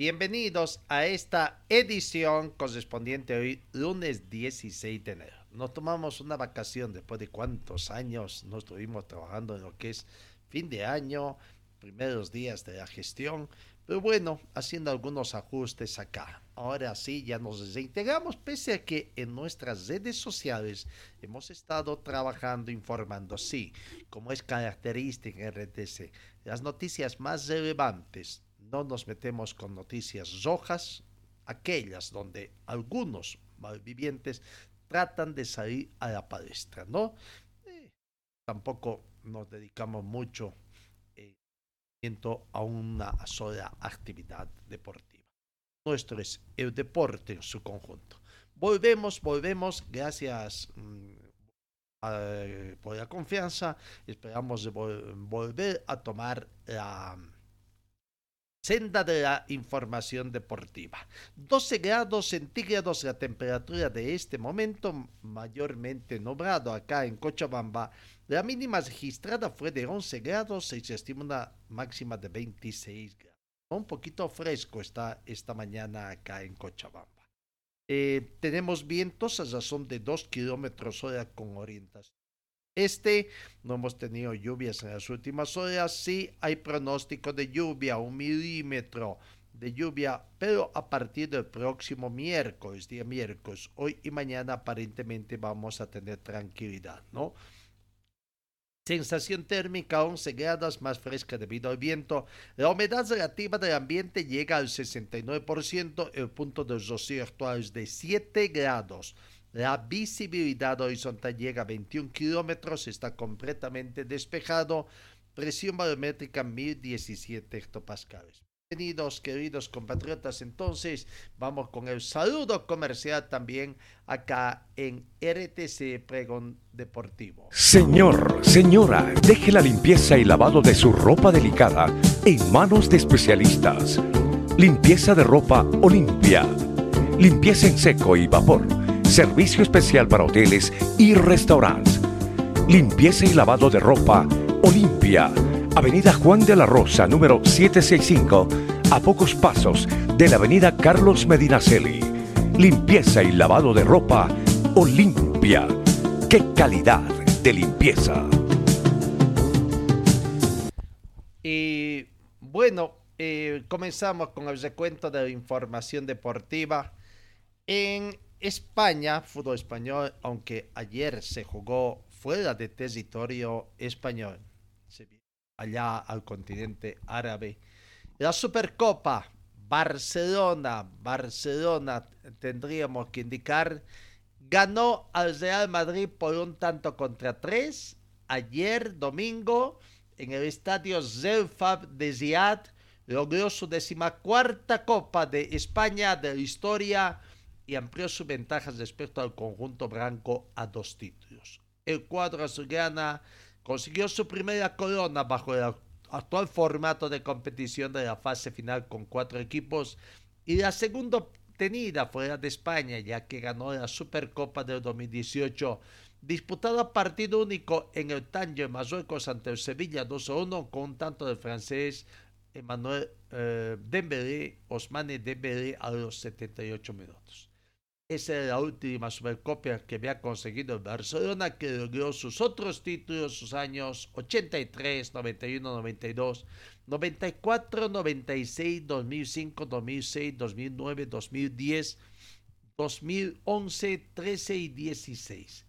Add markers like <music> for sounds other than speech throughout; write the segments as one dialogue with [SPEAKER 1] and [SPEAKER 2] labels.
[SPEAKER 1] Bienvenidos a esta edición correspondiente hoy, lunes 16 de enero. Nos tomamos una vacación después de cuántos años nos estuvimos trabajando en lo que es fin de año, primeros días de la gestión, pero bueno, haciendo algunos ajustes acá. Ahora sí, ya nos reintegramos, pese a que en nuestras redes sociales hemos estado trabajando, informando, sí, como es característica en RTC, las noticias más relevantes no nos metemos con noticias rojas, aquellas donde algunos malvivientes tratan de salir a la palestra, ¿no? Eh, tampoco nos dedicamos mucho eh, a una sola actividad deportiva. Nuestro es el deporte en su conjunto. Volvemos, volvemos, gracias mmm, a, por la confianza. Esperamos vol volver a tomar la senda de la información deportiva. 12 grados centígrados la temperatura de este momento, mayormente nublado acá en Cochabamba. La mínima registrada fue de 11 grados y se estima una máxima de 26 grados. Un poquito fresco está esta mañana acá en Cochabamba. Eh, tenemos vientos a razón de 2 kilómetros hora con orientación este. No hemos tenido lluvias en las últimas horas. Sí hay pronóstico de lluvia, un milímetro de lluvia, pero a partir del próximo miércoles, día miércoles, hoy y mañana aparentemente vamos a tener tranquilidad, ¿no? Sensación térmica 11 grados más fresca debido al viento. La humedad relativa del ambiente llega al 69%. El punto de rocío actual es de 7 grados. La visibilidad horizontal llega a 21 kilómetros, está completamente despejado. Presión barométrica 1017 hectopascales. Bienvenidos, queridos compatriotas. Entonces, vamos con el saludo comercial también acá en RTC Pregón Deportivo.
[SPEAKER 2] Señor, señora, deje la limpieza y lavado de su ropa delicada en manos de especialistas. Limpieza de ropa Olimpia. Limpieza en seco y vapor Servicio especial para hoteles y restaurantes. Limpieza y lavado de ropa Olimpia. Avenida Juan de la Rosa, número 765, a pocos pasos de la Avenida Carlos Medinaceli. Limpieza y lavado de ropa Olimpia. ¡Qué calidad de limpieza!
[SPEAKER 1] Y bueno, eh, comenzamos con el recuento de la información deportiva. En España, fútbol español, aunque ayer se jugó fuera de territorio español, allá al continente árabe. La Supercopa, Barcelona, Barcelona, tendríamos que indicar, ganó al Real Madrid por un tanto contra tres ayer domingo en el estadio Zelfab de Ziad, logró su decimacuarta Copa de España de la historia y amplió sus ventajas respecto al conjunto blanco a dos títulos. El cuadro azulgrana consiguió su primera corona bajo el actual formato de competición de la fase final con cuatro equipos y la segunda obtenida fuera de España ya que ganó la Supercopa del 2018 disputada a partido único en el Tánger, Marruecos ante el Sevilla 2-1 con un tanto del francés Emmanuel eh, Osmane Dembélé a los 78 minutos. Esa es la última Supercopa que había conseguido el Barcelona, que logró sus otros títulos, sus años 83, 91, 92, 94, 96, 2005, 2006, 2009, 2010, 2011, 13 y 16.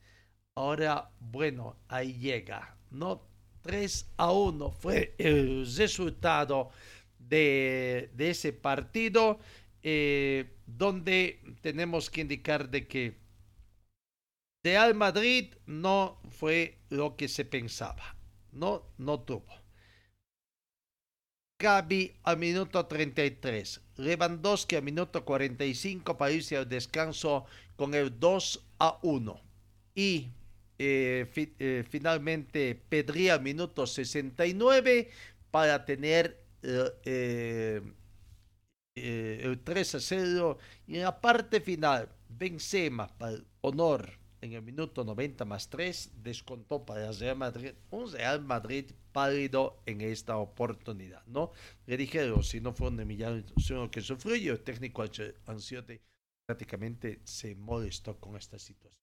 [SPEAKER 1] Ahora, bueno, ahí llega, ¿no? 3 a 1 fue el resultado de, de ese partido eh, donde tenemos que indicar de que Real Madrid no fue lo que se pensaba, no, no tuvo. Gaby al minuto 33, Lewandowski al minuto 45 para irse al descanso con el 2 a 1 y eh, eh, finalmente Pedri al minuto 69 para tener eh, eh, el 3 a 0 y en la parte final Benzema para el honor en el minuto 90 más 3 descontó para el Real Madrid un Real Madrid pálido en esta oportunidad no le dijeron si no fue un humillación que sufrió y el técnico Ancelotti prácticamente se molestó con esta situación.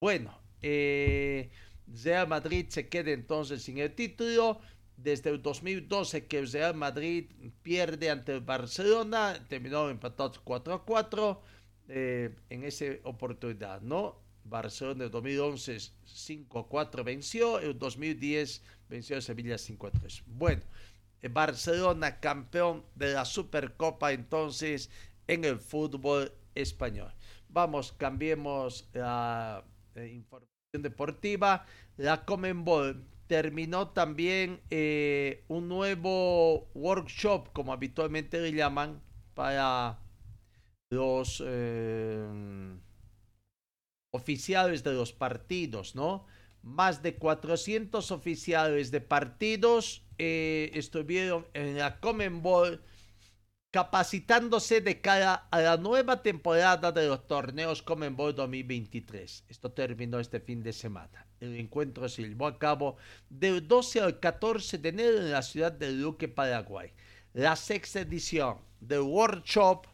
[SPEAKER 1] Bueno eh, Real Madrid se queda entonces sin el título desde el 2012 que el Real Madrid pierde ante el Barcelona, terminó empatado 4 a 4 eh, en esa oportunidad, ¿no? Barcelona en el 2011 5 a 4 venció, el 2010 venció a Sevilla 5 a 3. Bueno, Barcelona campeón de la Supercopa entonces en el fútbol español. Vamos, cambiemos la eh, información deportiva. La Comenbol terminó también eh, un nuevo workshop, como habitualmente le llaman, para los eh, oficiales de los partidos, ¿no? Más de 400 oficiales de partidos eh, estuvieron en la Common Ball capacitándose de cara a la nueva temporada de los torneos Common Ball 2023. Esto terminó este fin de semana. El encuentro se llevó a cabo del 12 al 14 de enero en la ciudad de Luque, Paraguay. La sexta edición del workshop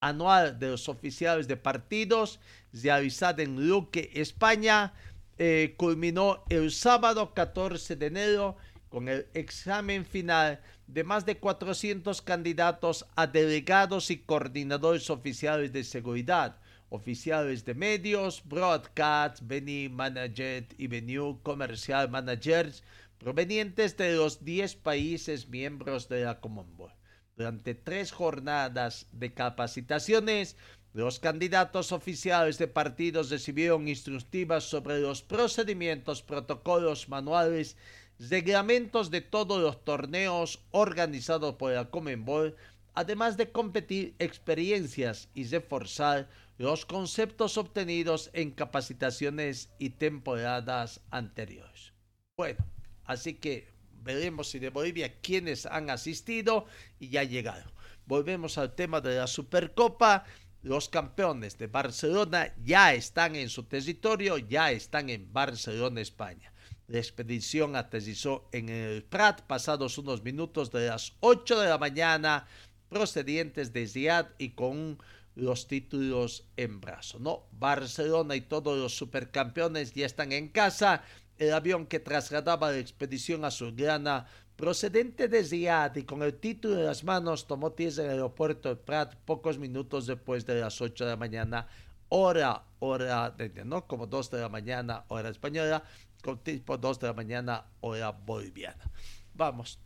[SPEAKER 1] anual de los oficiales de partidos realizada en Luque, España, eh, culminó el sábado 14 de enero con el examen final de más de 400 candidatos a delegados y coordinadores oficiales de seguridad, oficiales de medios, broadcast, venue manager y venue comercial managers provenientes de los 10 países miembros de la Commonwealth. Durante tres jornadas de capacitaciones, los candidatos oficiales de partidos recibieron instructivas sobre los procedimientos, protocolos, manuales reglamentos de todos los torneos organizados por la Comenbol, además de competir experiencias y reforzar los conceptos obtenidos en capacitaciones y temporadas anteriores. Bueno, así que veremos si de Bolivia quienes han asistido y ya llegaron. Volvemos al tema de la Supercopa. Los campeones de Barcelona ya están en su territorio, ya están en Barcelona, España. La expedición aterrizó en el Prat pasados unos minutos de las 8 de la mañana, procedientes de Ziad y con los títulos en brazo. No, Barcelona y todos los supercampeones ya están en casa. El avión que trasladaba la expedición azulgrana procedente de Ziad y con el título en las manos tomó tierra en el aeropuerto de Prat pocos minutos después de las 8 de la mañana, hora, hora, de, ¿no? Como 2 de la mañana, hora española, con tipo 2 de la mañana, hora boliviana. Vamos.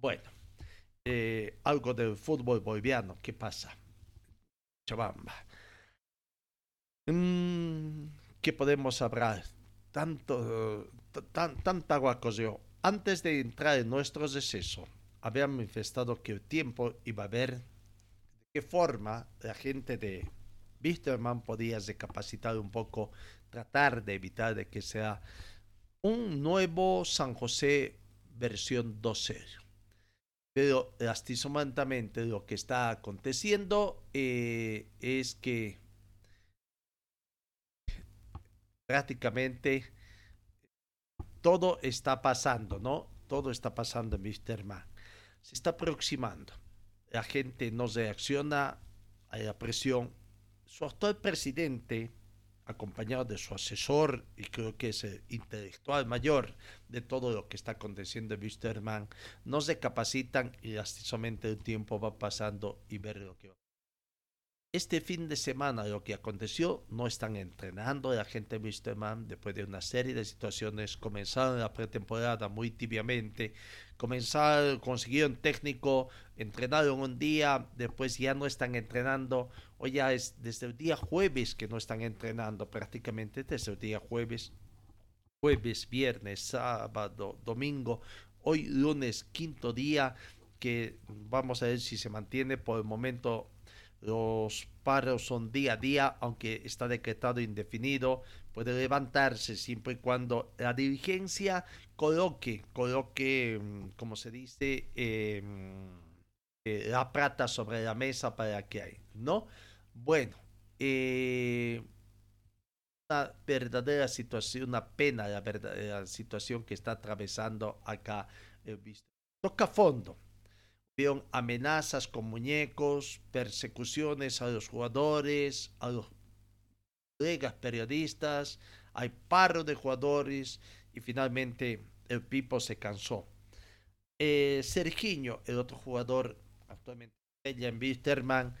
[SPEAKER 1] Bueno, eh, algo del fútbol boliviano. ¿Qué pasa? Chabamba. Mm, ¿Qué podemos hablar? Tanto, tan, tanta agua corrió. Antes de entrar en nuestro receso, había manifestado que el tiempo iba a ver de qué forma la gente de Wisterman podía recapacitar un poco, tratar de evitar de que sea un nuevo San José versión 2.0. Pero lastimosamente lo que está aconteciendo eh, es que prácticamente todo está pasando, ¿no? Todo está pasando en Misterman. Se está aproximando. La gente no reacciona a la presión. su actual presidente, acompañado de su asesor, y creo que es el intelectual mayor de todo lo que está aconteciendo en Wisterman, no se capacitan y lastimosamente el tiempo va pasando y ver lo que va este fin de semana lo que aconteció, no están entrenando la gente Wisterman después de una serie de situaciones, comenzaron la pretemporada muy tibiamente, comenzaron, consiguieron técnico, entrenaron un día, después ya no están entrenando, hoy ya es desde el día jueves que no están entrenando prácticamente, desde el día jueves, jueves, viernes, sábado, domingo, hoy lunes, quinto día, que vamos a ver si se mantiene por el momento los paros son día a día, aunque está decretado indefinido. Puede levantarse siempre y cuando la dirigencia coloque, coloque, mm, como se dice, em, eh, la plata sobre la mesa para que hay, ¿no? Bueno, eh, una verdadera situación, una pena la verdadera situación que está atravesando acá el Toca fondo Vieron amenazas con muñecos, persecuciones a los jugadores, a los colegas periodistas, hay paro de jugadores y finalmente el Pipo se cansó. Eh, Serginho, el otro jugador actualmente en Wisterman,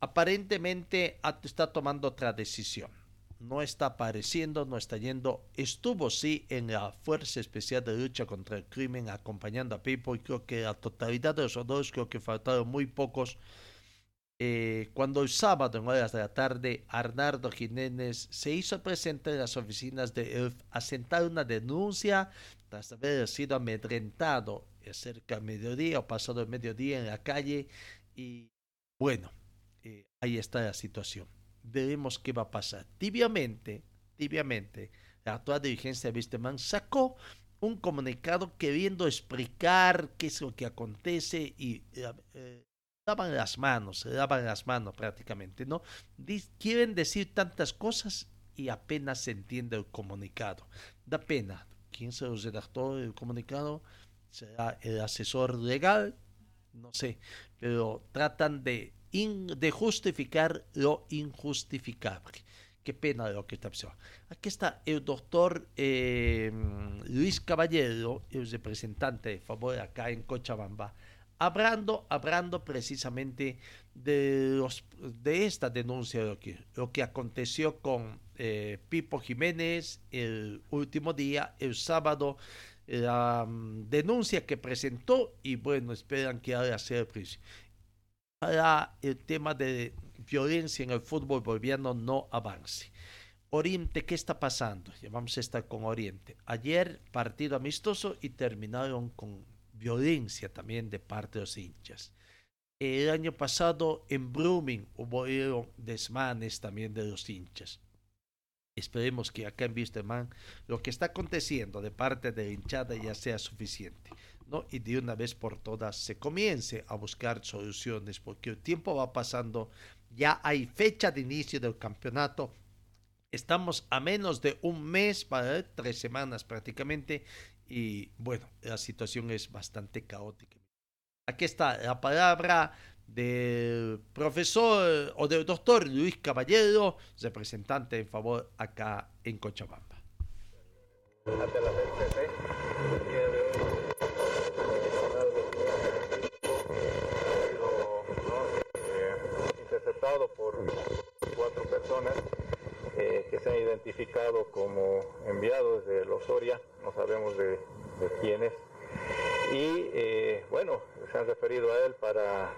[SPEAKER 1] aparentemente está tomando otra decisión no está apareciendo, no está yendo. Estuvo sí en la Fuerza Especial de Lucha contra el Crimen acompañando a Pipo y creo que la totalidad de los dos, creo que faltaron muy pocos. Eh, cuando el sábado en horas de la tarde Arnardo Jiménez se hizo presente en las oficinas de ELF a una denuncia tras haber sido amedrentado cerca del mediodía o pasado el mediodía en la calle y bueno, eh, ahí está la situación veremos qué va a pasar. Tibiamente, tibiamente, la actual dirigencia de Wisterman sacó un comunicado queriendo explicar qué es lo que acontece y eh, eh daban las manos, se daban las manos prácticamente, ¿no? quieren decir tantas cosas y apenas se entiende el comunicado. Da pena. ¿Quién se los redactó el comunicado? ¿Será el asesor legal? No sé, pero tratan de de justificar lo injustificable. Qué pena lo que está pasando. Aquí está el doctor eh, Luis Caballero, el representante de favor acá en Cochabamba, hablando, hablando precisamente de, los, de esta denuncia, lo que, lo que aconteció con eh, Pipo Jiménez el último día, el sábado, la mm, denuncia que presentó y bueno, esperan que el precio para el tema de violencia en el fútbol boliviano no avance. Oriente, ¿qué está pasando? Ya vamos a estar con Oriente. Ayer partido amistoso y terminaron con violencia también de parte de los hinchas. El año pasado en Blooming hubo desmanes también de los hinchas. Esperemos que acá en Wisterman lo que está aconteciendo de parte de la hinchada ya sea suficiente y de una vez por todas se comience a buscar soluciones, porque el tiempo va pasando, ya hay fecha de inicio del campeonato, estamos a menos de un mes, para tres semanas prácticamente, y bueno, la situación es bastante caótica. Aquí está la palabra del profesor o del doctor Luis Caballero, representante en favor acá en Cochabamba.
[SPEAKER 3] Por cuatro personas eh, que se han identificado como enviados de los Soria, no sabemos de, quiénes, y eh, bueno, se han referido a él para,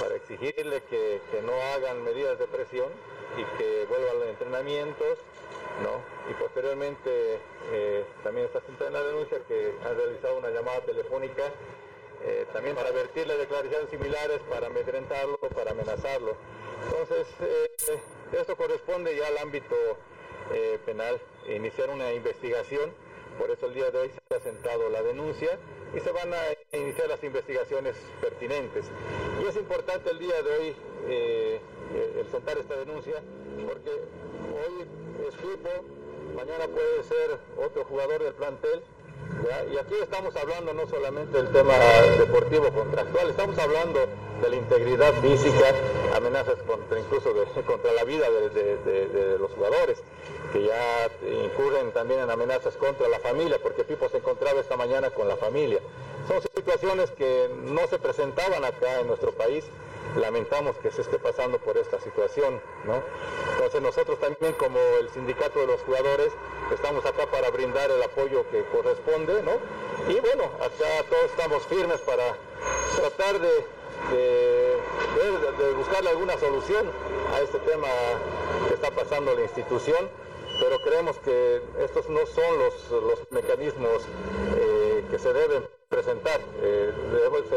[SPEAKER 3] para exigirle que, no hagan medidas de presión y que vuelvan los entrenamientos, ¿no? Y posteriormente eh, también está en la denuncia que han realizado una llamada telefónica también para vertirle declaraciones similares, para amedrentarlo, para amenazarlo. Entonces, eh, esto corresponde ya al ámbito eh, penal, iniciar una investigación, por eso el día de hoy se ha sentado la denuncia y se van a iniciar las investigaciones pertinentes. Y es importante el día de hoy el sentar esta denuncia, porque hoy es Fipo, mañana puede ser otro jugador del plantel, Y aquí estamos hablando no solamente del tema deportivo contractual, estamos hablando de la integridad física, amenazas contra incluso <laughs> contra la vida de, los jugadores, que ya incurren también en amenazas contra la familia, porque Pipo se encontraba esta mañana con la familia. Situaciones que no se presentaban acá en nuestro país lamentamos que se esté pasando por esta situación. Entonces nosotros también como el sindicato de los jugadores estamos acá para brindar el apoyo que corresponde. Y bueno, acá todos estamos firmes para tratar de, de, buscarle alguna solución a este tema que está pasando la institución, pero creemos que estos no son los, los mecanismos que se deben presentar. Eh,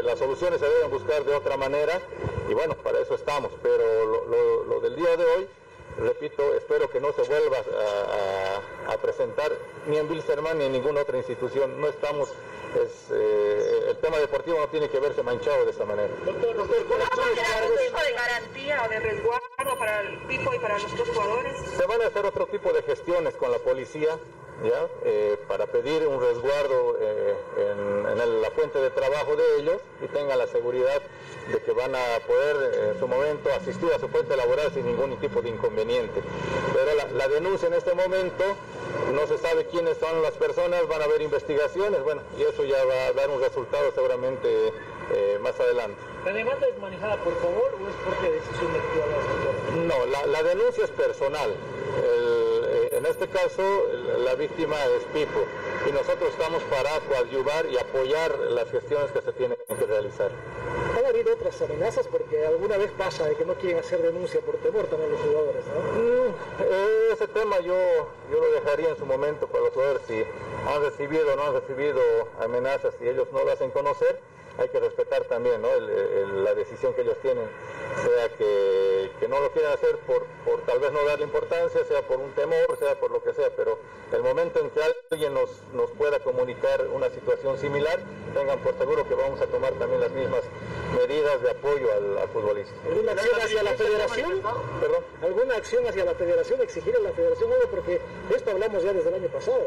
[SPEAKER 3] las soluciones se deben buscar de otra manera y bueno, para eso estamos. Pero lo, del día de hoy, repito, espero que no se vuelva a, presentar ni en Bilsterman ni en ninguna otra institución. No estamos, es, eh, el tema deportivo no tiene que verse manchado de esta manera.
[SPEAKER 4] Doctor, doctor, algún tipo de garantía o de resguardo para el Pipo y para los otros jugadores?
[SPEAKER 3] Se van a hacer otro tipo de gestiones con la policía ¿ya? Eh, para pedir un resguardo eh, en, la fuente de trabajo de ellos y tengan la seguridad de que van a poder eh, en su momento asistir a su fuente laboral sin ningún tipo de inconveniente. Pero la, la, denuncia en este momento, no se sabe quiénes son las personas, van a haber investigaciones, bueno, y eso ya va a dar un resultado seguramente más adelante.
[SPEAKER 5] ¿La demanda es manejada por favor o es porque decisión de
[SPEAKER 3] No, la, la denuncia es personal. En este caso, la víctima es Pipo y nosotros estamos para coadyuvar y apoyar las gestiones que se tienen que realizar.
[SPEAKER 5] ¿Han habido otras amenazas? Porque alguna vez pasa de que no quieren hacer denuncia por temor también los jugadores,
[SPEAKER 3] mm, eh, ese tema yo, yo lo dejaría en su momento para los jugadores si han recibido o no han recibido amenazas y ellos no lo hacen conocer hay que respetar también la decisión que ellos tienen, sea que, no lo quieran hacer por, por, tal vez no darle importancia, sea por un temor, sea por lo que sea, pero el momento en que alguien nos, nos pueda comunicar una situación similar, tengan por seguro que vamos a tomar también las mismas medidas de apoyo al, futbolista.
[SPEAKER 5] ¿Alguna acción hacia la federación?
[SPEAKER 3] ¿Perdón?
[SPEAKER 5] ¿Alguna acción hacia la federación? ¿Exigir a la federación algo? Porque de esto hablamos ya desde el año pasado.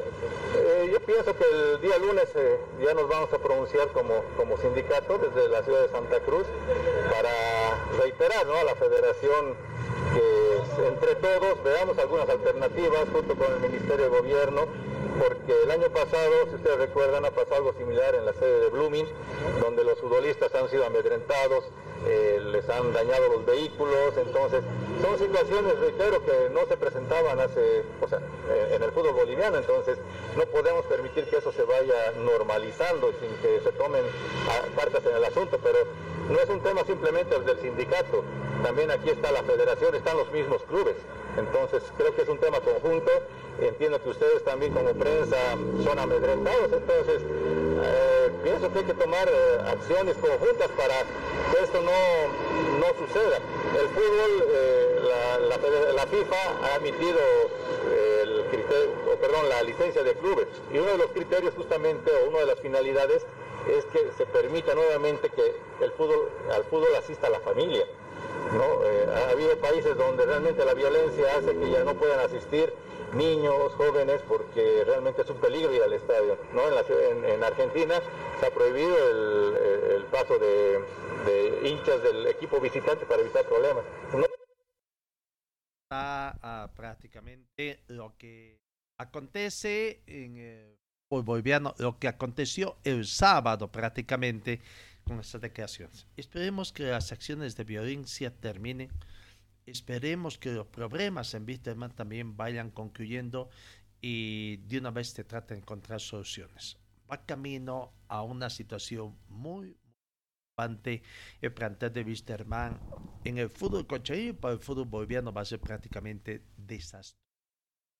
[SPEAKER 3] Eh, yo pienso que el día lunes eh, ya nos vamos a pronunciar como, como sindicato desde la ciudad de Santa Cruz para reiterar a la federación que entre todos veamos algunas alternativas junto con el Ministerio de Gobierno porque el año pasado, si ustedes recuerdan, ha pasado algo similar en la sede de Blooming, donde los futbolistas han sido amedrentados, eh, les han dañado los vehículos, entonces son situaciones, reitero, que no se presentaban hace, o sea, eh, en el fútbol boliviano, entonces no podemos permitir que eso se vaya normalizando sin que se tomen partes en el asunto, pero no es un tema simplemente del sindicato, también aquí está la federación, están los mismos clubes. Entonces creo que es un tema conjunto. Entiendo que ustedes también como prensa son amedrentados, entonces eh, pienso que hay que tomar eh, acciones conjuntas para que esto no, no suceda. El fútbol, eh, la, FIFA ha emitido el perdón, la licencia de clubes y uno de los criterios justamente o una de las finalidades es que se permita nuevamente que el fútbol, al fútbol asista la familia. ¿no? Eh, ha habido países donde realmente la violencia hace que ya no puedan asistir niños, jóvenes, porque realmente es un peligro ir al estadio. ¿no? En, en, Argentina se ha prohibido el, paso de, hinchas del equipo visitante para evitar problemas.
[SPEAKER 1] Está prácticamente lo que acontece en el boliviano, lo que aconteció el sábado prácticamente con estas declaraciones. Esperemos que las acciones de violencia terminen. Esperemos que los problemas en Wisterman también vayan concluyendo y de una vez se trate de encontrar soluciones. Va camino a una situación muy importante el plantel de Wisterman en el fútbol cocharín para el fútbol boliviano va a ser prácticamente desastre.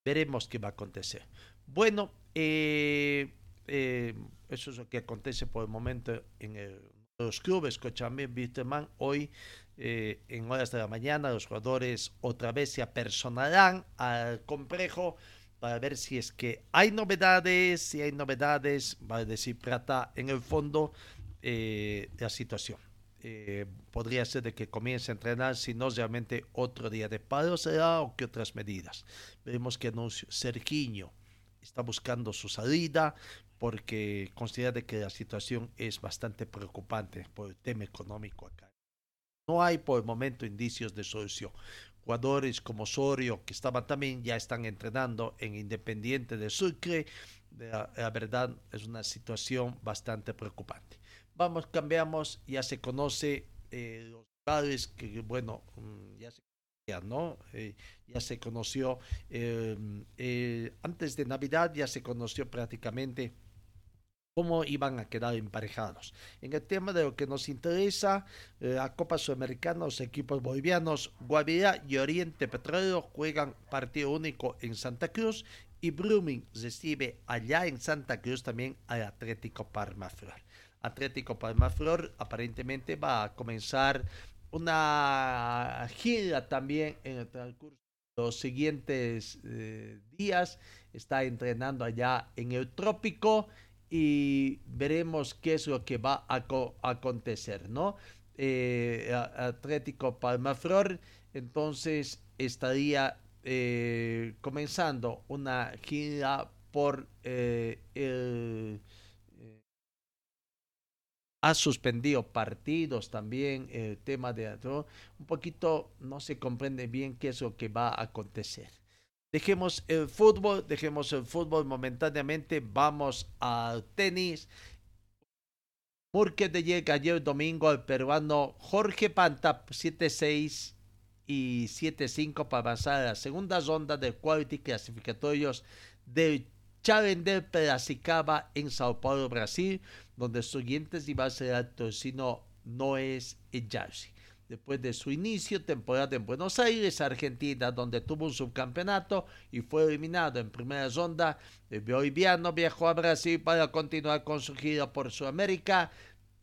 [SPEAKER 1] Veremos qué va a acontecer. Bueno, eh, eh, eso es lo que acontece por el momento en el los clubes Cochabamba Wisterman hoy eh, en horas de la mañana los jugadores otra vez se apersonarán al complejo para ver si es que hay novedades, si hay novedades, va a decir Plata en el fondo eh, la situación. Eh, podría ser de que comience a entrenar, si no realmente otro día de paro será o que otras medidas. Veremos que anuncio Sergiño está buscando su salida, porque considera que la situación es bastante preocupante por el tema económico acá. No hay por el momento indicios de solución. Jugadores como Osorio, que estaban también, ya están entrenando en Independiente de Sucre. La, verdad es una situación bastante preocupante. Vamos, cambiamos, ya se conoce eh, los padres que, bueno, mm, ya se ¿no? Eh, ya se conoció, eh, eh, antes de Navidad ya se conoció prácticamente cómo iban a quedar emparejados. En el tema de lo que nos interesa, la Copa Sudamericana, los equipos bolivianos, Guavirá y Oriente Petrolero juegan partido único en Santa Cruz y Brumming recibe allá en Santa Cruz también al Atlético Parmaflor. Atlético Palmaflor aparentemente va a comenzar una gira también en el transcurso de los siguientes eh, días. Está entrenando allá en el trópico y veremos qué es lo que va a, acontecer, ¿no? Eh, Atlético Palmaflor entonces estaría eh, comenzando una gira por eh, el ha suspendido partidos también, el tema de un poquito no se comprende bien qué es lo que va a acontecer. Dejemos el fútbol, dejemos el fútbol momentáneamente, vamos al tenis. Porque de llega ayer domingo al peruano Jorge Panta 7-6 y 7-5 para avanzar a la segunda ronda del Quality Clasificatorios del Challenger Piracicaba en Sao Paulo, Brasil, donde su siguiente rival será el Torcino Noes Jersey. Después de su inicio temporada en Buenos Aires, Argentina, donde tuvo un subcampeonato y fue eliminado en primera ronda, el boliviano viajó a Brasil para continuar con su gira por Sudamérica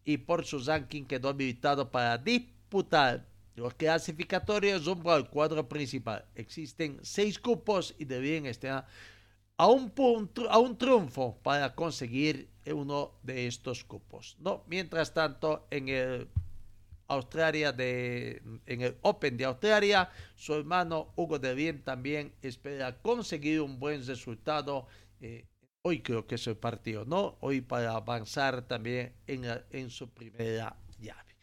[SPEAKER 1] y por su ranking quedó habilitado para disputar los clasificatorios rumbo al cuadro principal. Existen seis cupos y debían estar a un, punto, a un triunfo para conseguir uno de estos cupos. ¿no? Mientras tanto, en el Australia de, en el Open de Australia, su hermano Hugo de Bien también espera conseguir un buen resultado. Eh, hoy creo que es el partido, ¿no? Hoy para avanzar también en, en su primera llave.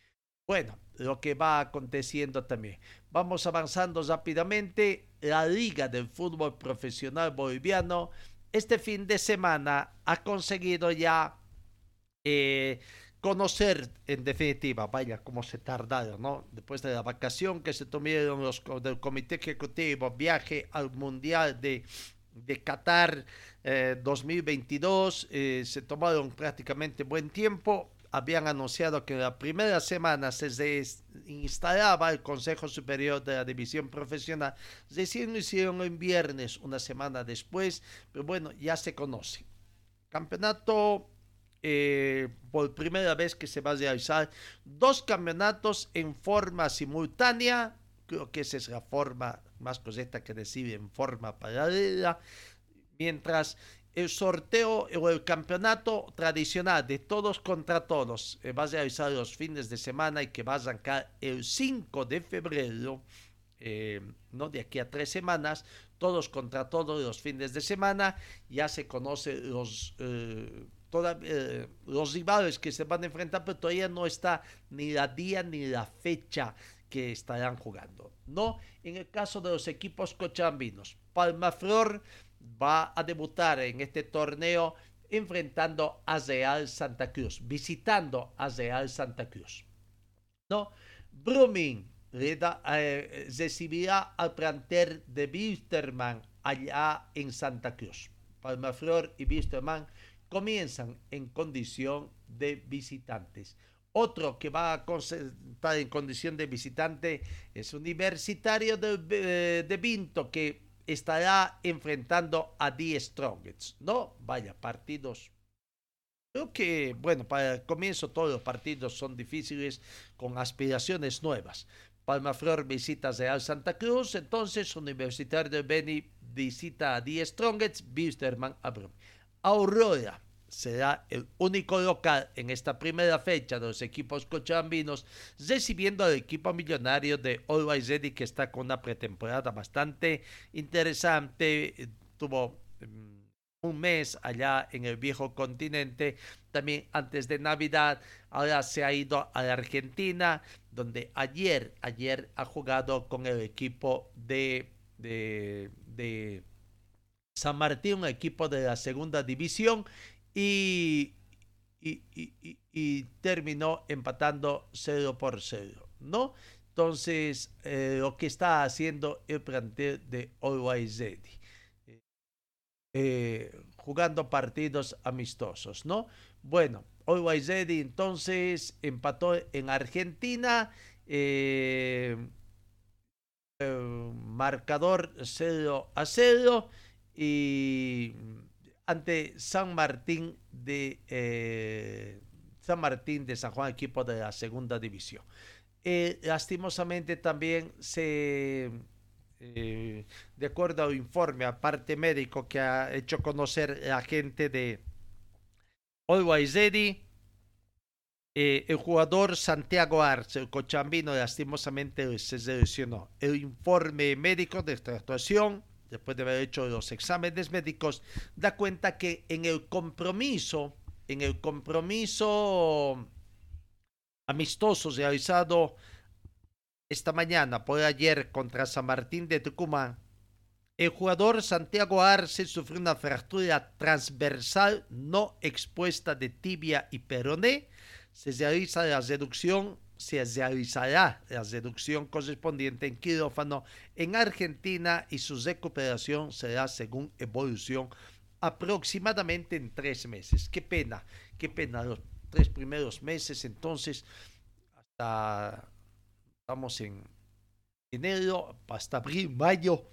[SPEAKER 1] Bueno, lo que va aconteciendo también. Vamos avanzando rápidamente. La Liga del Fútbol Profesional Boliviano este fin de semana ha conseguido ya eh, conocer en definitiva, vaya, cómo se tardaron, ¿no? Después de la vacación que se tomaron los del Comité Ejecutivo, viaje al Mundial de, de Qatar 2022, eh, eh, se tomaron prácticamente buen tiempo habían anunciado que la primera semana se instalaba el Consejo Superior de la División Profesional. Recién hicieron en viernes, una semana después, pero bueno, ya se conoce. Campeonato eh, por primera vez que se va a realizar dos campeonatos en forma simultánea. Creo que esa es la forma más correcta que decir en forma paralela. Mientras el sorteo o el campeonato tradicional de todos contra todos eh, va a realizar los fines de semana y que va a arrancar el 5 de febrero, eh, no de aquí a tres semanas, todos contra todos los fines de semana, ya se conocen los, eh, los rivales que se van a enfrentar, pero todavía no está ni la día ni la fecha que estarán jugando. No, en el caso de los equipos cochambinos, Palmaflor va a debutar en este torneo enfrentando a Real Santa Cruz, visitando a Real Santa Cruz. ¿No? Brumming eh, recibirá al planter de Wisterman allá en Santa Cruz. Palmaflor y Wisterman comienzan en condición de visitantes. Otro que va a estar en condición de visitante es Universitario de, eh, de Vinto, que estará enfrentando a The Strongest. No, vaya, partidos. Creo que, bueno, para el comienzo todos los partidos son difíciles con aspiraciones nuevas. Palmaflor visita Real Santa Cruz, entonces Universitario de Beni visita a The Strongest, Bisterman a Aurora será el único local en esta primera fecha de los equipos cochabambinos, recibiendo al equipo millonario de Always Ready, que está con una pretemporada bastante interesante. Tuvo mm, un mes allá en el viejo continente, también antes de Navidad, ahora se ha ido a la Argentina, donde ayer, ayer ha jugado con el equipo de, de, de San Martín, un equipo de la segunda división, y, terminó empatando 0 por 0, ¿no? Entonces, eh, lo que está haciendo el plantel de Always Ready. Eh, jugando partidos amistosos, ¿no? Bueno, Always Ready entonces empató en Argentina, eh, eh, marcador 0 a 0 y ante San Martín de eh, San Martín de San Juan, equipo de la segunda división. Eh, lastimosamente también se eh, de acuerdo al informe aparte médico que ha hecho conocer la gente de Always Ready, el jugador Santiago Arce, el cochambino, lastimosamente se lesionó. El informe médico de esta actuación, después de haber hecho los exámenes médicos, da cuenta que en el compromiso, en el compromiso amistoso realizado esta mañana por ayer contra San Martín de Tucumán, el jugador Santiago Arce sufrió una fractura transversal no expuesta de tibia y peroné. Se realiza la reducción, se realizará la reducción correspondiente en quirófano en Argentina y su recuperación será según evolución aproximadamente en tres meses. Qué pena, qué pena los tres primeros meses entonces hasta estamos en enero, hasta abril, mayo,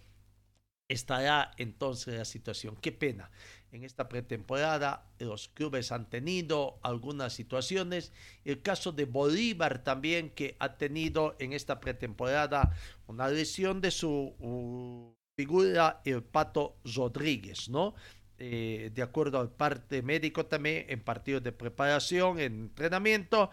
[SPEAKER 1] estará entonces la situación. Qué pena. En esta pretemporada los clubes han tenido algunas situaciones. El caso de Bolívar también, que ha tenido en esta pretemporada una lesión de su figura, el Pato Rodríguez, ¿no? Eh, de acuerdo al parte médico también en partidos de preparación, en entrenamiento,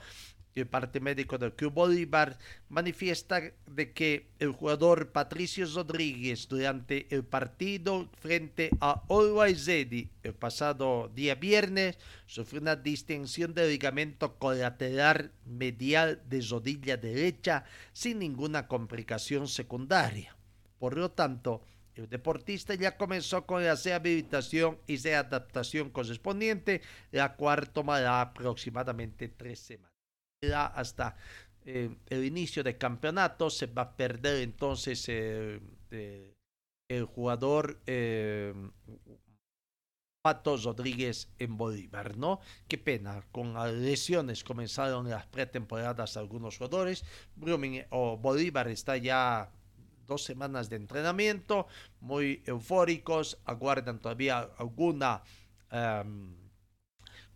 [SPEAKER 1] el parte médico del Club Bolívar manifiesta de que el jugador Patricio Rodríguez durante el partido frente a Always Ready el pasado día viernes sufrió una distensión de ligamento colateral medial de rodilla derecha sin ninguna complicación secundaria. Por lo tanto, el deportista ya comenzó con la rehabilitación y readaptación correspondiente, la cual tomará aproximadamente tres semanas hasta eh, el inicio del campeonato. Se va a perder entonces eh, el jugador eh, Pato Rodríguez en Bolívar, ¿no? Qué pena, con lesiones comenzaron las pretemporadas algunos jugadores. O Bolívar está ya dos semanas de entrenamiento, muy eufóricos, aguardan todavía alguna um,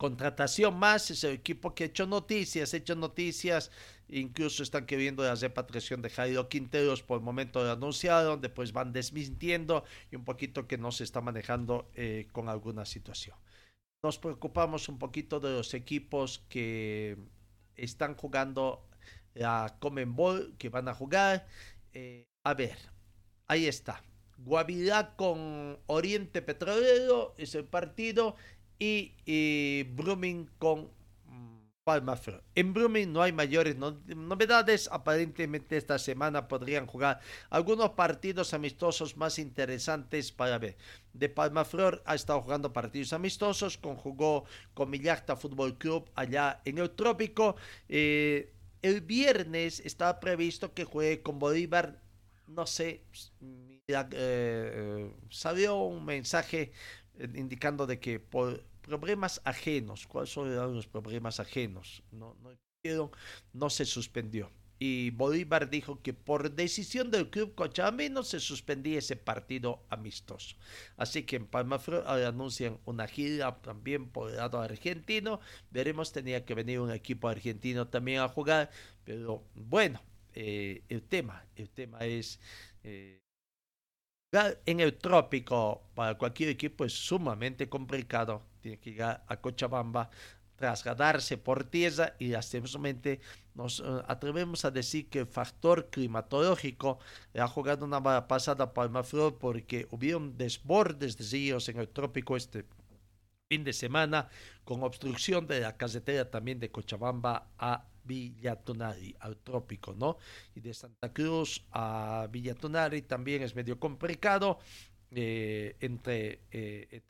[SPEAKER 1] contratación más, es el equipo que ha hecho noticias, ha hecho noticias, incluso están queriendo la repatriación de Jairo Quinteros, por el momento lo anunciaron, después van desmintiendo y un poquito que no se está manejando eh, con alguna situación. Nos preocupamos un poquito de los equipos que están jugando la Common Ball, que van a jugar. Eh, a ver, ahí está. Guavirá con Oriente Petrolero es el partido y, Brumming con Palma Flor. En Brumming no hay mayores no, novedades. Aparentemente esta semana podrían jugar algunos partidos amistosos más interesantes para ver. De Palma Flor ha estado jugando partidos amistosos, conjugó con Millacta Fútbol Club allá en el Trópico. Eh, el viernes estaba previsto que juegue con Bolívar. No sé, mira, eh, salió un mensaje indicando de que por problemas ajenos, ¿cuáles son los problemas ajenos? No, no, no se suspendió. Y Bolívar dijo que por decisión del club cochabambino se suspendía ese partido amistoso. Así que en Palmaflor anuncian una gira también por el lado argentino. Veremos, tenía que venir un equipo argentino también a jugar. Pero bueno, eh, el tema, el tema es... Eh, en el trópico para cualquier equipo es sumamente complicado. Tiene que llegar a Cochabamba, trasladarse por tierra y lastimosamente nos eh, atrevemos a decir que el factor climatológico le ha jugado una mala pasada a Palmaflor porque hubieron desbordes de ríos en el trópico este fin de semana con obstrucción de la carretera también de Cochabamba a Villatunari, al trópico, ¿no? Y de Santa Cruz a Villatunari también es medio complicado eh, entre, eh,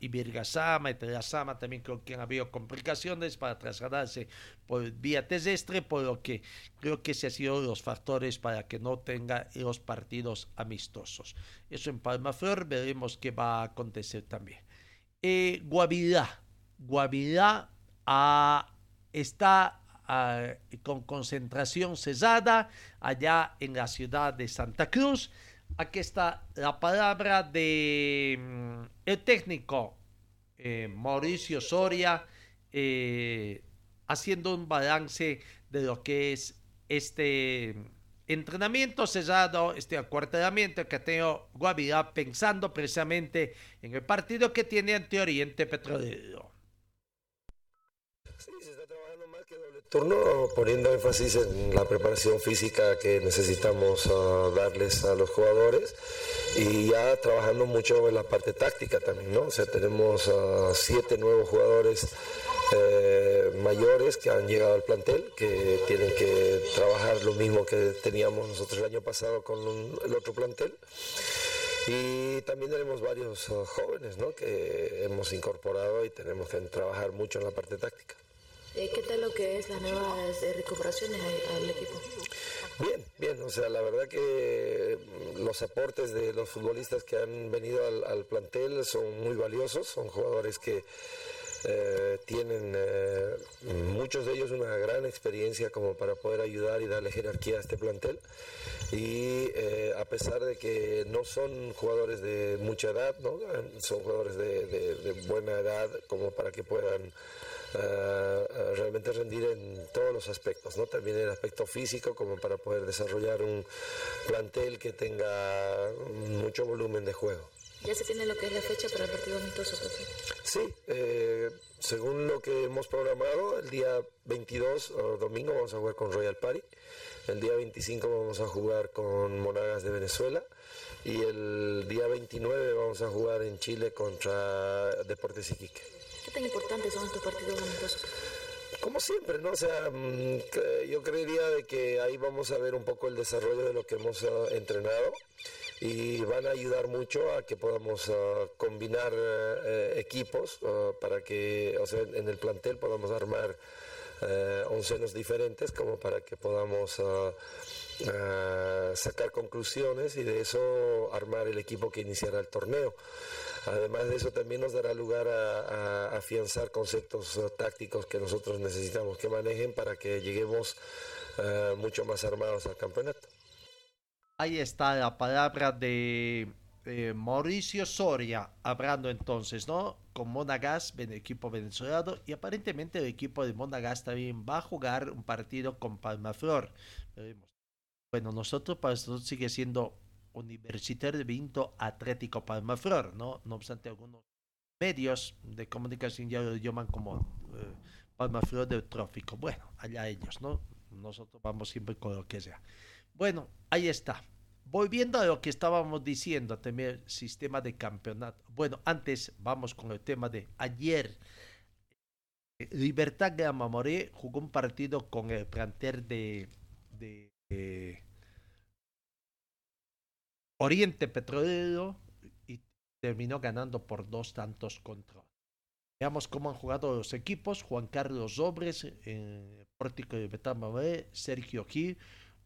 [SPEAKER 1] y Virgasama, entre Asama también creo que han habido complicaciones para trasladarse por vía terrestre, por lo que creo que se han sido los factores para que no tenga los partidos amistosos. Eso en Palmaflor veremos qué va a acontecer también. Eh, Guavirá, Guavirá ah, está ah, con concentración cesada allá en la ciudad de Santa Cruz aquí está la palabra de mm, el técnico eh, Mauricio Soria eh, haciendo un balance de lo que es este entrenamiento cesado, este acuartelamiento que ha tenido Guavirá pensando precisamente en el partido que tiene ante Oriente Petrolero.
[SPEAKER 6] Turno poniendo énfasis en la preparación física que necesitamos uh, darles a los jugadores y ya trabajando mucho en la parte táctica también, ¿no? O sea, tenemos uh, siete nuevos jugadores eh, mayores que han llegado al plantel, que tienen que trabajar lo mismo que teníamos nosotros el año pasado con el otro plantel. Y también tenemos varios uh, jóvenes ¿no? que hemos incorporado y tenemos que trabajar mucho en la parte táctica.
[SPEAKER 7] Eh, ¿Qué tal lo que es las nuevas eh, recuperaciones al, equipo?
[SPEAKER 6] Bien, bien, o sea, la verdad que mm, los aportes de los futbolistas que han venido al, plantel son muy valiosos, son jugadores que eh, tienen muchos de ellos una gran experiencia como para poder ayudar y darle jerarquía a este plantel. Y a pesar de que no son jugadores de mucha edad, ¿no? son jugadores de buena edad como para que puedan realmente rendir en todos los aspectos, ¿no? También el aspecto físico como para poder desarrollar un plantel que tenga mucho volumen de juego.
[SPEAKER 7] ¿Ya se tiene lo que es la fecha para el partido amistoso,
[SPEAKER 6] Sí, eh, según lo que hemos programado, el día 22 o domingo vamos a jugar con Royal Party, el día 25 vamos a jugar con Monagas de Venezuela y el día 29 vamos a jugar en Chile contra Deportes Iquique.
[SPEAKER 7] ¿Qué tan importantes son estos partidos amistosos?
[SPEAKER 6] Como siempre, ¿no? O sea, mm, yo creería de que ahí vamos a ver un poco el desarrollo de lo que hemos ah, entrenado y van a ayudar mucho a que podamos ah, combinar eh, equipos ah, para que, o sea, en el plantel podamos armar eh, oncenos diferentes como para que podamos sacar conclusiones y de eso armar el equipo que iniciará el torneo. Además de eso también nos dará lugar a, afianzar conceptos eh, tácticos que nosotros necesitamos que manejen para que lleguemos eh, mucho más armados al campeonato.
[SPEAKER 1] Ahí está la palabra de Mauricio Soria, hablando entonces, ¿no? Con Monagas, el equipo venezolano, y aparentemente el equipo de Monagas también va a jugar un partido con Palmaflor. Bueno, nosotros para nosotros sigue siendo Universitario de Vinto Atlético Palmaflor, ¿no? No obstante, algunos medios de comunicación ya lo llaman como eh, Palmaflor del Trófico. Bueno, allá ellos, ¿no? Nosotros vamos siempre con lo que sea. Bueno, ahí está. Volviendo a lo que estábamos diciendo, también el sistema de campeonato. Bueno, antes vamos con el tema de ayer. Libertad de Amamoré jugó un partido con el planter de, de eh, Oriente Petrolero y terminó ganando por dos tantos contra. Veamos cómo han jugado los equipos. Juan Carlos Sobres, en Pórtico de Betamabé, Sergio Gil,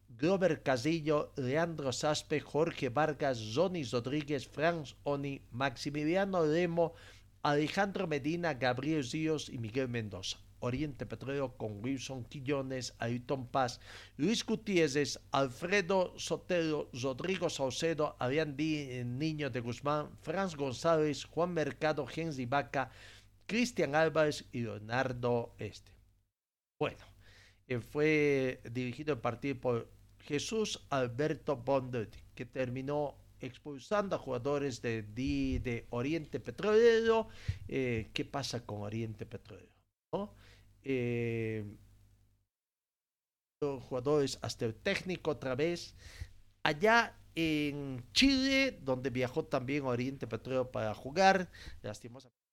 [SPEAKER 1] Grover Casillo, Leandro Saspe, Jorge Vargas, Johnny Rodríguez, Franz Oni, Maximiliano Lemo, Alejandro Medina, Gabriel Ríos y Miguel Mendoza. Oriente Petróleo con Wilson Quillones, Ayrton Paz, Luis Gutiérrez, Alfredo Sotelo, Rodrigo Saucedo, Adrián Díaz, Niño de Guzmán, Franz González, Juan Mercado, Henry Vaca, Cristian Álvarez y Leonardo Este. Bueno, eh, fue dirigido el partido por Jesús Alberto Bondet, que terminó expulsando a jugadores de, de, Oriente Petrolero. Eh, ¿Qué pasa con Oriente Petrolero? ¿no? Eh, jugadores hasta el técnico otra vez. Allá en Chile, donde viajó también Oriente Petróleo para jugar, lastimosamente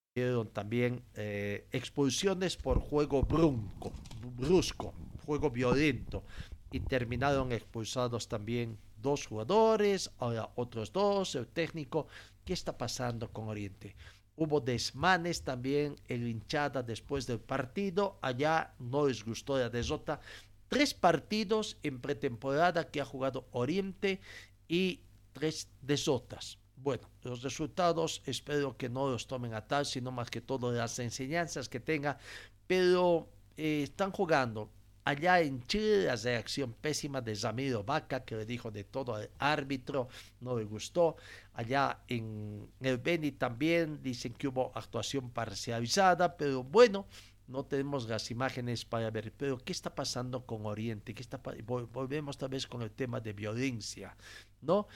[SPEAKER 1] también eh, expulsiones por juego brusco, brusco, juego violento, y terminaron expulsados también dos jugadores, ahora otros dos, el técnico. ¿Qué está pasando con Oriente? Hubo desmanes también en hinchada después del partido. Allá no les gustó la desota. Tres partidos en pretemporada que ha jugado Oriente y tres desotas. Bueno, los resultados espero que no los tomen a tal, sino más que todo las enseñanzas que tenga. Pero eh, están jugando Allá en Chile la reacción pésima de Zamiro Vaca, que le dijo de todo árbitro, no le gustó. Allá en el Beni también dicen que hubo actuación parcializada, pero bueno, no tenemos las imágenes para ver. Pero ¿qué está pasando con Oriente? ¿Qué está, volvemos tal vez con el tema de violencia, ¿no?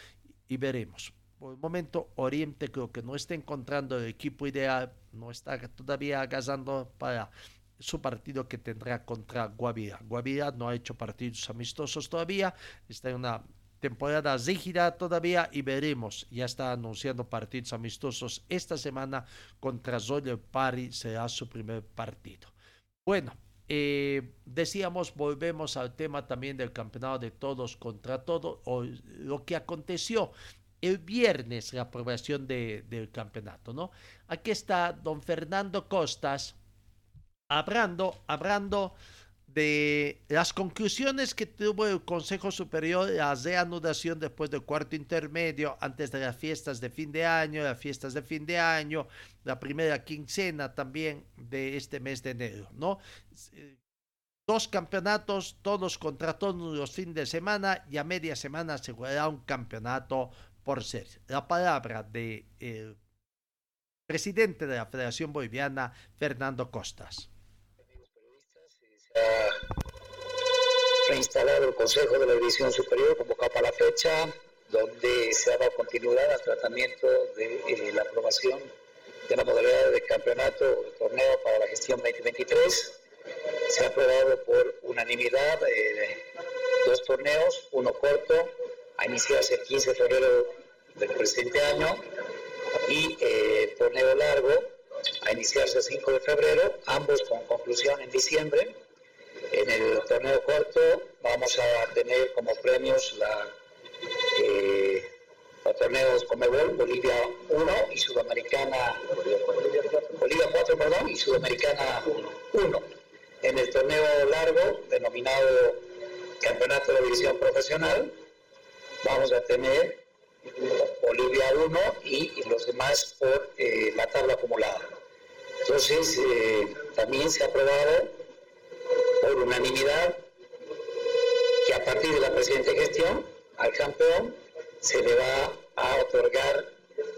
[SPEAKER 1] Y veremos. Por el momento, Oriente creo que no está encontrando el equipo ideal, no está todavía agasando para su partido que tendrá contra Guavira. Guavira no ha hecho partidos amistosos todavía, está en una temporada rígida todavía y veremos, ya está anunciando partidos amistosos esta semana contra Zoya Pari, será su primer partido. Bueno, eh, decíamos, volvemos al tema también del campeonato de todos contra todos, o lo que aconteció el viernes, la aprobación del campeonato, ¿no? Aquí está don Fernando Costas, hablando, hablando de las conclusiones que tuvo el Consejo Superior la reanudación después del cuarto intermedio, antes de las fiestas de fin de año, las fiestas de fin de año, la primera quincena también de este mes de enero, ¿no? Dos campeonatos, todos contra todos los fines de semana y a media semana se jugará un campeonato por ser. La palabra de, presidente de la Federación Boliviana, Fernando Costas
[SPEAKER 8] reinstalado el Consejo de la División Superior convocado para la fecha, donde se ha dado continuidad al tratamiento de eh, la aprobación de la modalidad de campeonato torneo para la gestión 2023. Se ha aprobado por unanimidad eh, dos torneos, uno corto, a iniciarse el 15 de febrero del presente año, y eh, torneo largo, a iniciarse el 5 de febrero, ambos con conclusión en diciembre en el torneo corto vamos a tener como premios la, eh, los torneos Comebol, Bolivia 1 y Sudamericana, Bolivia 4, perdón, y Sudamericana 1. En el torneo largo, denominado Campeonato de División Profesional, vamos a tener Bolivia 1 y, los demás por eh, la tabla acumulada. Entonces, eh, también se ha aprobado por unanimidad que a partir de la presente gestión al campeón se le va a otorgar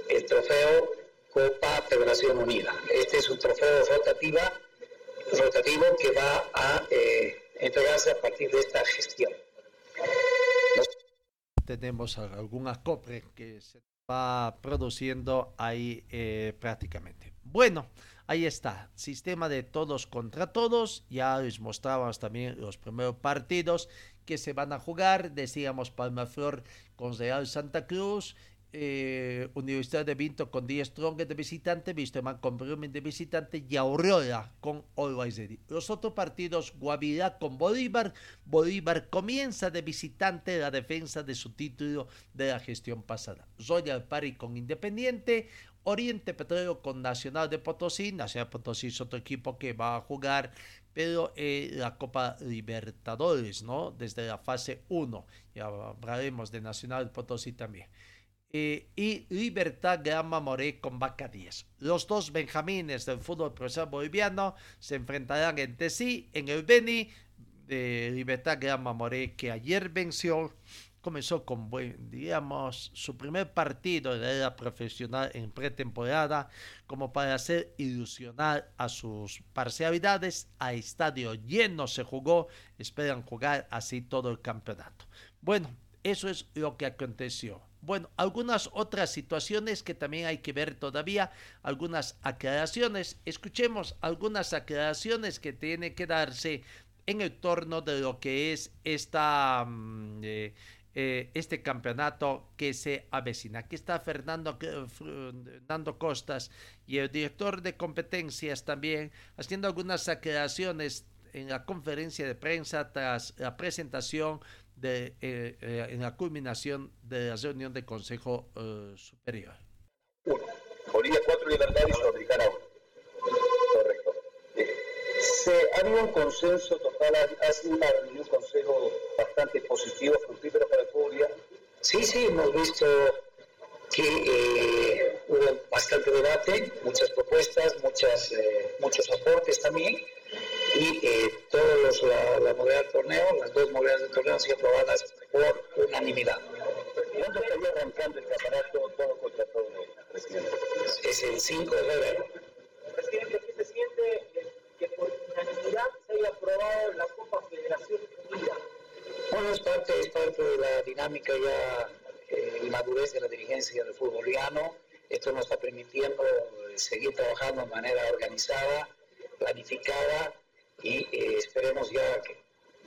[SPEAKER 8] el trofeo Copa Federación Unida. Este es un trofeo rotativa, rotativo que va a eh, entregarse a partir de esta gestión.
[SPEAKER 1] Tenemos algún acopre que se va produciendo ahí eh, prácticamente. Bueno, Ahí está, sistema de todos contra todos. Ya les mostrábamos también los primeros partidos que se van a jugar. Decíamos Palmaflor con Real Santa Cruz. Eh, Universidad de Vinto con 10 Strong de visitante, Vistemán con Brumen de visitante y Aurora con Always Los otros partidos, Guavirá con Bolívar. Bolívar comienza de visitante la defensa de su título de la gestión pasada. Royal Party con Independiente, Oriente Petróleo con Nacional de Potosí. Nacional de Potosí es otro equipo que va a jugar, pero eh, la Copa Libertadores, ¿no? Desde la fase 1. Ya hablaremos de Nacional de Potosí también. Eh, y Libertad Grama Moré con Vaca 10. Los dos benjamines del fútbol profesional boliviano se enfrentarán entre sí en el Beni de Libertad Grama Moré que ayer venció comenzó con digamos, su primer partido de la era profesional en pretemporada, como para hacer ilusionar a sus parcialidades. A estadio lleno se jugó, esperan jugar así todo el campeonato. Bueno, eso es lo que aconteció. Bueno, algunas otras situaciones que también hay que ver todavía, algunas aclaraciones. Escuchemos algunas aclaraciones que tiene que darse en el torno de lo que es esta, mm, eh, eh, este campeonato que se avecina. Aquí está Fernando, Fernando Costas y el director de competencias también haciendo algunas aclaraciones en la conferencia de prensa tras la presentación de, eh, eh, en la culminación de la reunión del Consejo eh, Superior.
[SPEAKER 9] Uno. Bolivia 4, Libertad y Sudamericana 1. Correcto. Se ha habido un consenso total, ha sido una reunión, un consejo bastante positivo, fructífero para el fútbol.
[SPEAKER 8] Sí, sí, hemos visto que eh, hubo bastante debate, muchas propuestas, muchas, eh, muchos aportes también y eh, todos la, la, modalidad del torneo, las dos modalidades del torneo han sido aprobadas por unanimidad.
[SPEAKER 9] ¿Cuándo estaría arrancando el campeonato todo contra todo, presidente?
[SPEAKER 8] Es el 5 de febrero.
[SPEAKER 5] Presidente, ¿qué se siente que por unanimidad se haya aprobado la Copa Federación Unida?
[SPEAKER 8] Bueno, es parte, es parte de la dinámica ya eh, y madurez de la dirigencia del fútbol boliviano. Esto nos está permitiendo eh, seguir trabajando de manera organizada, planificada y eh, esperemos ya que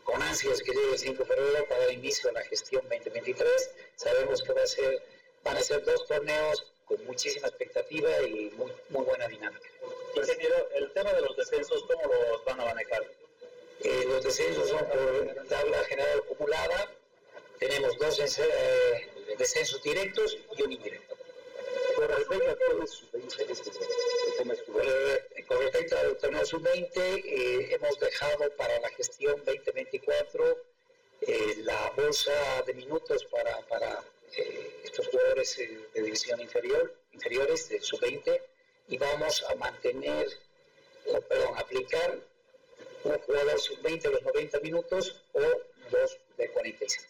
[SPEAKER 8] con ansias que llegue el 5 de febrero para dar inicio a la gestión 2023. Sabemos que va a ser, van a ser dos torneos con muchísima expectativa y muy, muy buena dinámica.
[SPEAKER 9] Ingeniero, el tema de los descensos, ¿cómo los van a manejar?
[SPEAKER 8] Eh, los descensos son por tabla general acumulada. Tenemos dos eh, descensos directos y un indirecto.
[SPEAKER 9] Con respecto a 2020
[SPEAKER 8] eh, hemos dejado para la gestión 2024 eh, la bolsa de minutos para, para eh, estos jugadores eh, de división inferior, inferiores del sub-20 y vamos a mantener, o perdón, aplicar un jugador sub-20 los 90 minutos o dos de 45.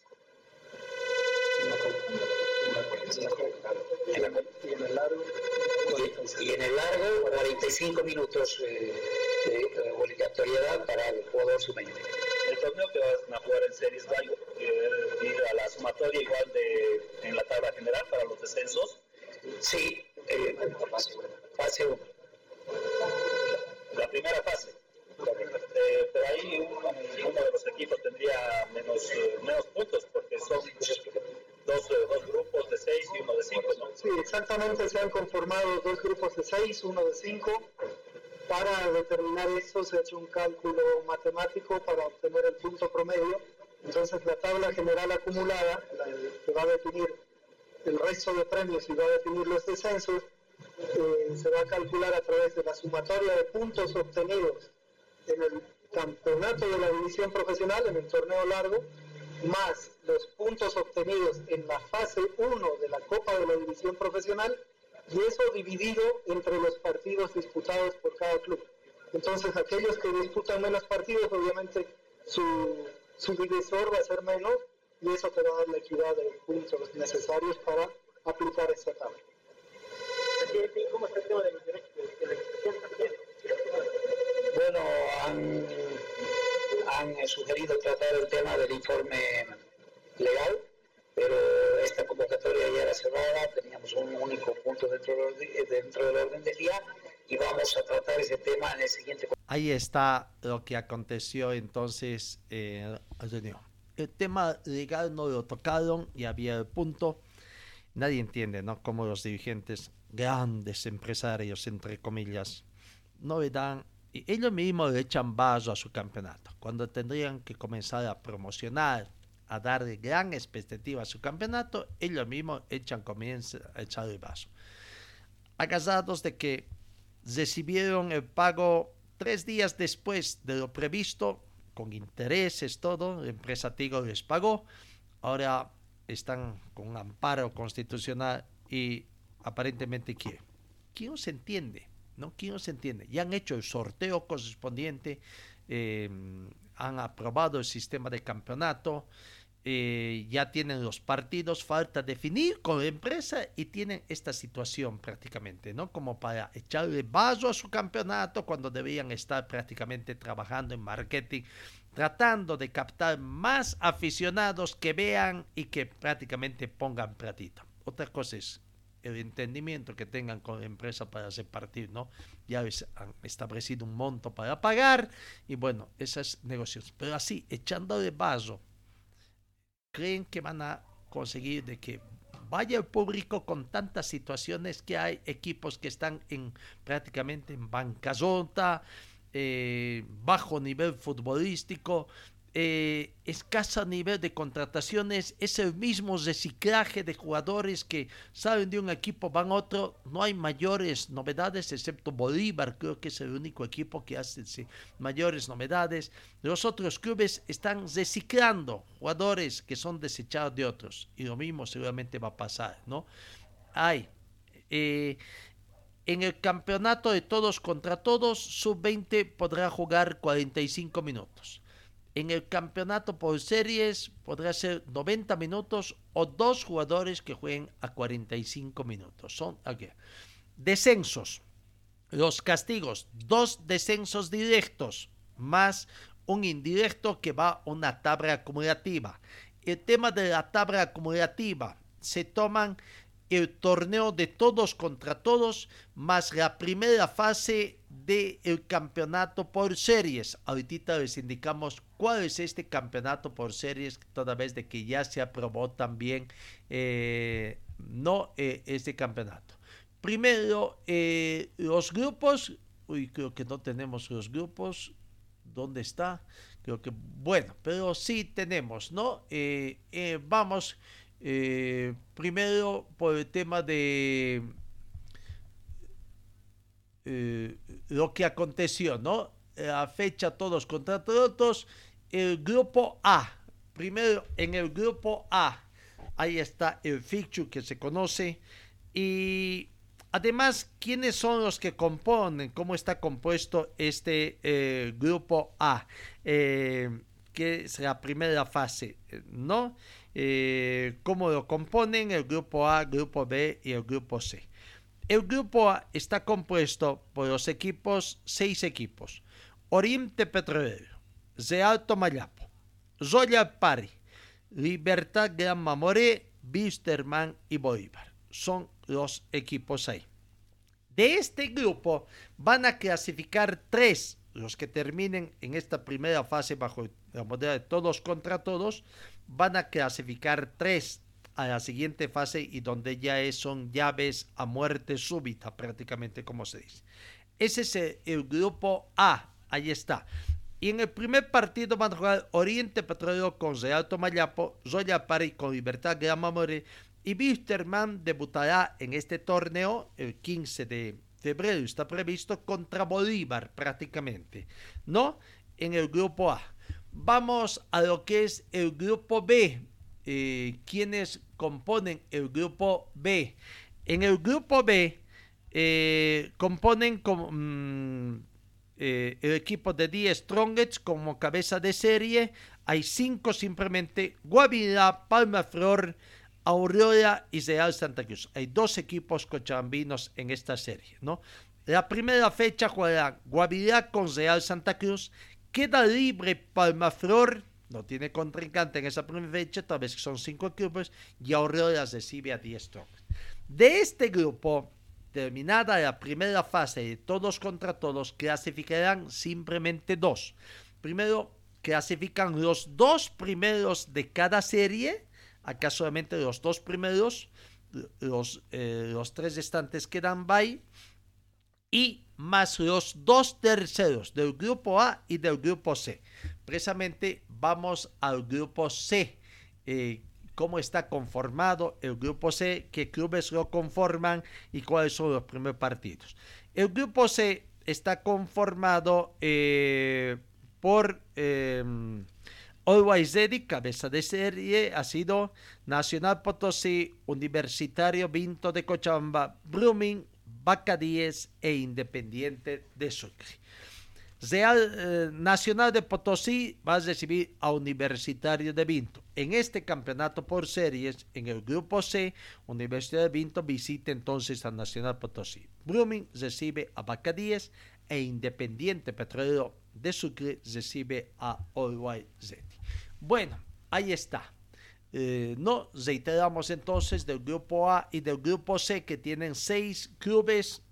[SPEAKER 9] Y,
[SPEAKER 8] y en el largo 45 minutos de obligatoriedad para el jugador sub-20.
[SPEAKER 9] El torneo que van a jugar en series va a ir a la sumatoria igual de en la tabla general para los descensos.
[SPEAKER 8] Sí, eh, fase 1.
[SPEAKER 9] La primera fase. Eh, pero ahí uno, uno, de los equipos tendría menos, eh, menos puntos porque son dos, dos, grupos de seis y uno de cinco, ¿no?
[SPEAKER 5] Sí, exactamente, se han conformado dos grupos de seis, uno de cinco. Para determinar eso se ha hecho un cálculo matemático para obtener el punto promedio. Entonces la tabla general acumulada, la que va a definir el resto de premios y va a definir los descensos, eh, se va a calcular a través de la sumatoria de puntos obtenidos en el campeonato de la división profesional, en el torneo largo, más los puntos obtenidos en la fase 1 de la Copa de la División Profesional y eso dividido entre los partidos disputados por cada club. Entonces aquellos que disputan menos partidos, obviamente su, su divisor va a ser menos y eso te va a dar la equidad de puntos necesarios para aplicar esta tabla.
[SPEAKER 9] ¿Cómo está el tema de los derechos de la también?
[SPEAKER 8] Bueno, han, han sugerido tratar el tema del informe legal, pero esta convocatoria ya era cerrada, teníamos un único punto dentro del, orden, dentro del orden del día y vamos a tratar ese tema en el siguiente.
[SPEAKER 1] Ahí está lo que aconteció entonces eh, El tema legal no lo tocaron y había el punto. Nadie entiende, ¿no? Cómo los dirigentes, grandes empresarios, entre comillas, no le dan y ellos mismos le echan vaso a su campeonato, cuando tendrían que comenzar a promocionar, a darle gran expectativa a su campeonato, ellos mismos echan, comienzan a echar el vaso. Agasados de que recibieron el pago tres días después de lo previsto, con intereses, todo, la empresa Tigo les pagó, ahora están con un amparo constitucional y aparentemente quieren. ¿Quién se entiende? ¿no? ¿Quién se entiende? Ya han hecho el sorteo correspondiente, eh, han aprobado el sistema de campeonato, eh, ya tienen los partidos, falta definir con la empresa y tienen esta situación prácticamente, ¿no? Como para echarle vaso a su campeonato cuando debían estar prácticamente trabajando en marketing, tratando de captar más aficionados que vean y que prácticamente pongan platito. otra cosa es el entendimiento que tengan con la empresa para hacer partir, ¿no? Ya han establecido un monto para pagar y bueno, esas negociaciones. Pero así, echando de vaso, creen que van a conseguir de que vaya el público con tantas situaciones que hay equipos que están en prácticamente en bancarrota, eh, bajo nivel futbolístico, eh, escasa nivel de contrataciones, es el mismo reciclaje de jugadores que salen de un equipo, van a otro, no hay mayores novedades, excepto Bolívar, creo que es el único equipo que hace mayores novedades. Los otros clubes están reciclando jugadores que son desechados de otros, y lo mismo seguramente va a pasar, ¿no? Hay. Eh, en el campeonato de todos contra todos, sub-20 podrá jugar 45 minutos en el campeonato por series podrá ser 90 minutos o dos jugadores que jueguen a 45 minutos. Son aquí. Descensos. Los castigos. Dos descensos directos más un indirecto que va a una tabla acumulativa. El tema de la tabla acumulativa se toman el torneo de todos contra todos, más la primera fase del campeonato por series. Ahorita les indicamos cuál es este campeonato por series, toda vez de que ya se aprobó también eh, no eh, este campeonato. Primero, eh, los grupos, uy, creo que no tenemos los grupos, ¿dónde está? Creo que, bueno, pero sí tenemos, ¿no? vamos primero, por el tema de eh, lo que aconteció, ¿no? La fecha todos contra todos. El grupo A. Primero, en el grupo A. Ahí está el fixture que se conoce. Y además, ¿quiénes son los que componen? ¿Cómo está compuesto este eh, grupo A? que es la primera fase, ¿no? eh, cómo lo componen el grupo A, grupo B y el grupo C. El grupo A está compuesto por los equipos, seis equipos. Oriente Petrolero, Real Tomayapo, Royal Pari, Libertad Gran Mamoré, Bisterman y Bolívar. Son los equipos ahí. De este grupo van a clasificar tres, los que terminen en esta primera fase bajo la modalidad de todos contra todos, van a clasificar tres a la siguiente fase y donde ya son llaves a muerte súbita, prácticamente como se dice. Ese es el, grupo A, ahí está. Y en el primer partido van a jugar Oriente Petróleo con Real Tomayapo, Royal Pari con Libertad Gran More y Wisterman debutará en este torneo el 15 de febrero, está previsto contra Bolívar prácticamente, ¿no? En el grupo A. Vamos a lo que es el grupo B. Eh, quienes componen el grupo B. En el grupo B eh, componen mm, eh, el equipo de 10 Strongets como cabeza de serie. Hay cinco simplemente. Guavirá, Palma Flor, Aurora y Real Santa Cruz. Hay dos equipos cochabambinos en esta serie, ¿no? La primera fecha jugará Guavirá con Real Santa Cruz Queda libre Palmaflor, no tiene contrincante en esa primera fecha, tal vez son cinco equipos, y Aurora recibe a 10 De este grupo, terminada la primera fase de todos contra todos, clasificarán simplemente dos. Primero, clasifican los dos primeros de cada serie, acá solamente los dos primeros, los, eh, los tres restantes quedan by, y más los dos terceros del grupo A y del grupo C. Precisamente vamos al grupo C. Eh, cómo está conformado el grupo C, qué clubes lo conforman y cuáles son los primeros partidos. El grupo C está conformado eh, por eh, Always Ready, cabeza de serie, ha sido Nacional Potosí, Universitario Vinto de Cochabamba, Blooming, 10 e Independiente de Sucre. Real eh, Nacional de Potosí va a recibir a Universitario de Vinto. En este campeonato por series, en el grupo C, Universidad de Vinto visita entonces a Nacional Potosí. Blooming recibe a 10 e Independiente Petrolero de Sucre recibe a Uruguay Z. Bueno, ahí está. Eh, no, reiteramos entonces del grupo A y del grupo C que tienen seis clubes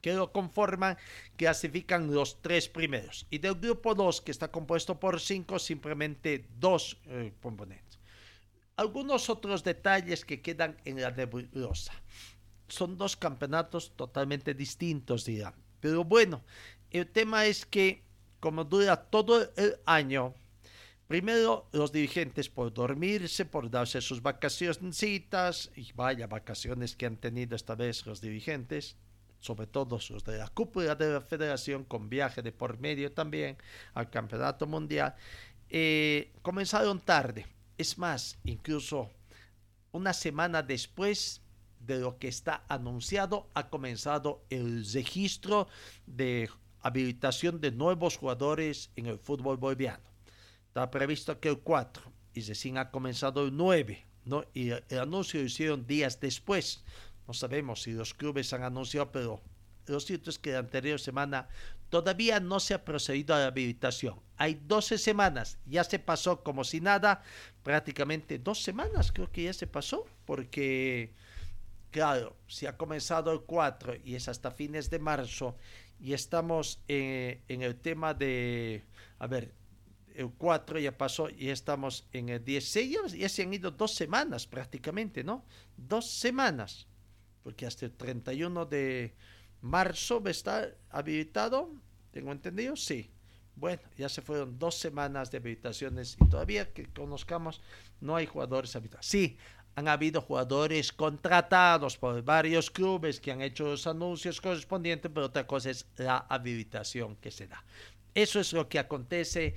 [SPEAKER 1] que lo conforman, clasifican los tres primeros. Y del grupo 2, que está compuesto por cinco, simplemente dos eh, componentes. Algunos otros detalles que quedan en la nebulosa. Son dos campeonatos totalmente distintos, dirán. Pero bueno, el tema es que como dura todo el año, Primero, los dirigentes por dormirse, por darse sus vacaciones, y vaya vacaciones que han tenido esta vez los dirigentes, sobre todo los de la cúpula de la federación, con viaje de por medio también al campeonato mundial, eh, comenzaron tarde. Es más, incluso una semana después de lo que está anunciado, ha comenzado el registro de habilitación de nuevos jugadores en el fútbol boliviano. Está previsto que el 4 y recién ha comenzado el 9, ¿no? Y el anuncio lo hicieron días después. No sabemos si los clubes han anunciado, pero lo cierto es que la anterior semana todavía no se ha procedido a la habilitación. Hay 12 semanas, ya se pasó como si nada, prácticamente dos semanas creo que ya se pasó, porque, claro, si ha comenzado el 4 y es hasta fines de marzo, y estamos eh, en el tema de, a ver, el 4 ya pasó y estamos en el 16, ya, se han ido dos semanas prácticamente, ¿no? Dos semanas, porque hasta el 31 de marzo estar habilitado, ¿tengo entendido? Sí. Bueno, ya se fueron dos semanas de habilitaciones y todavía que conozcamos no hay jugadores habilitados. Sí, han habido jugadores contratados por varios clubes que han hecho los anuncios correspondientes, pero otra cosa es la habilitación que se da. Eso es lo que acontece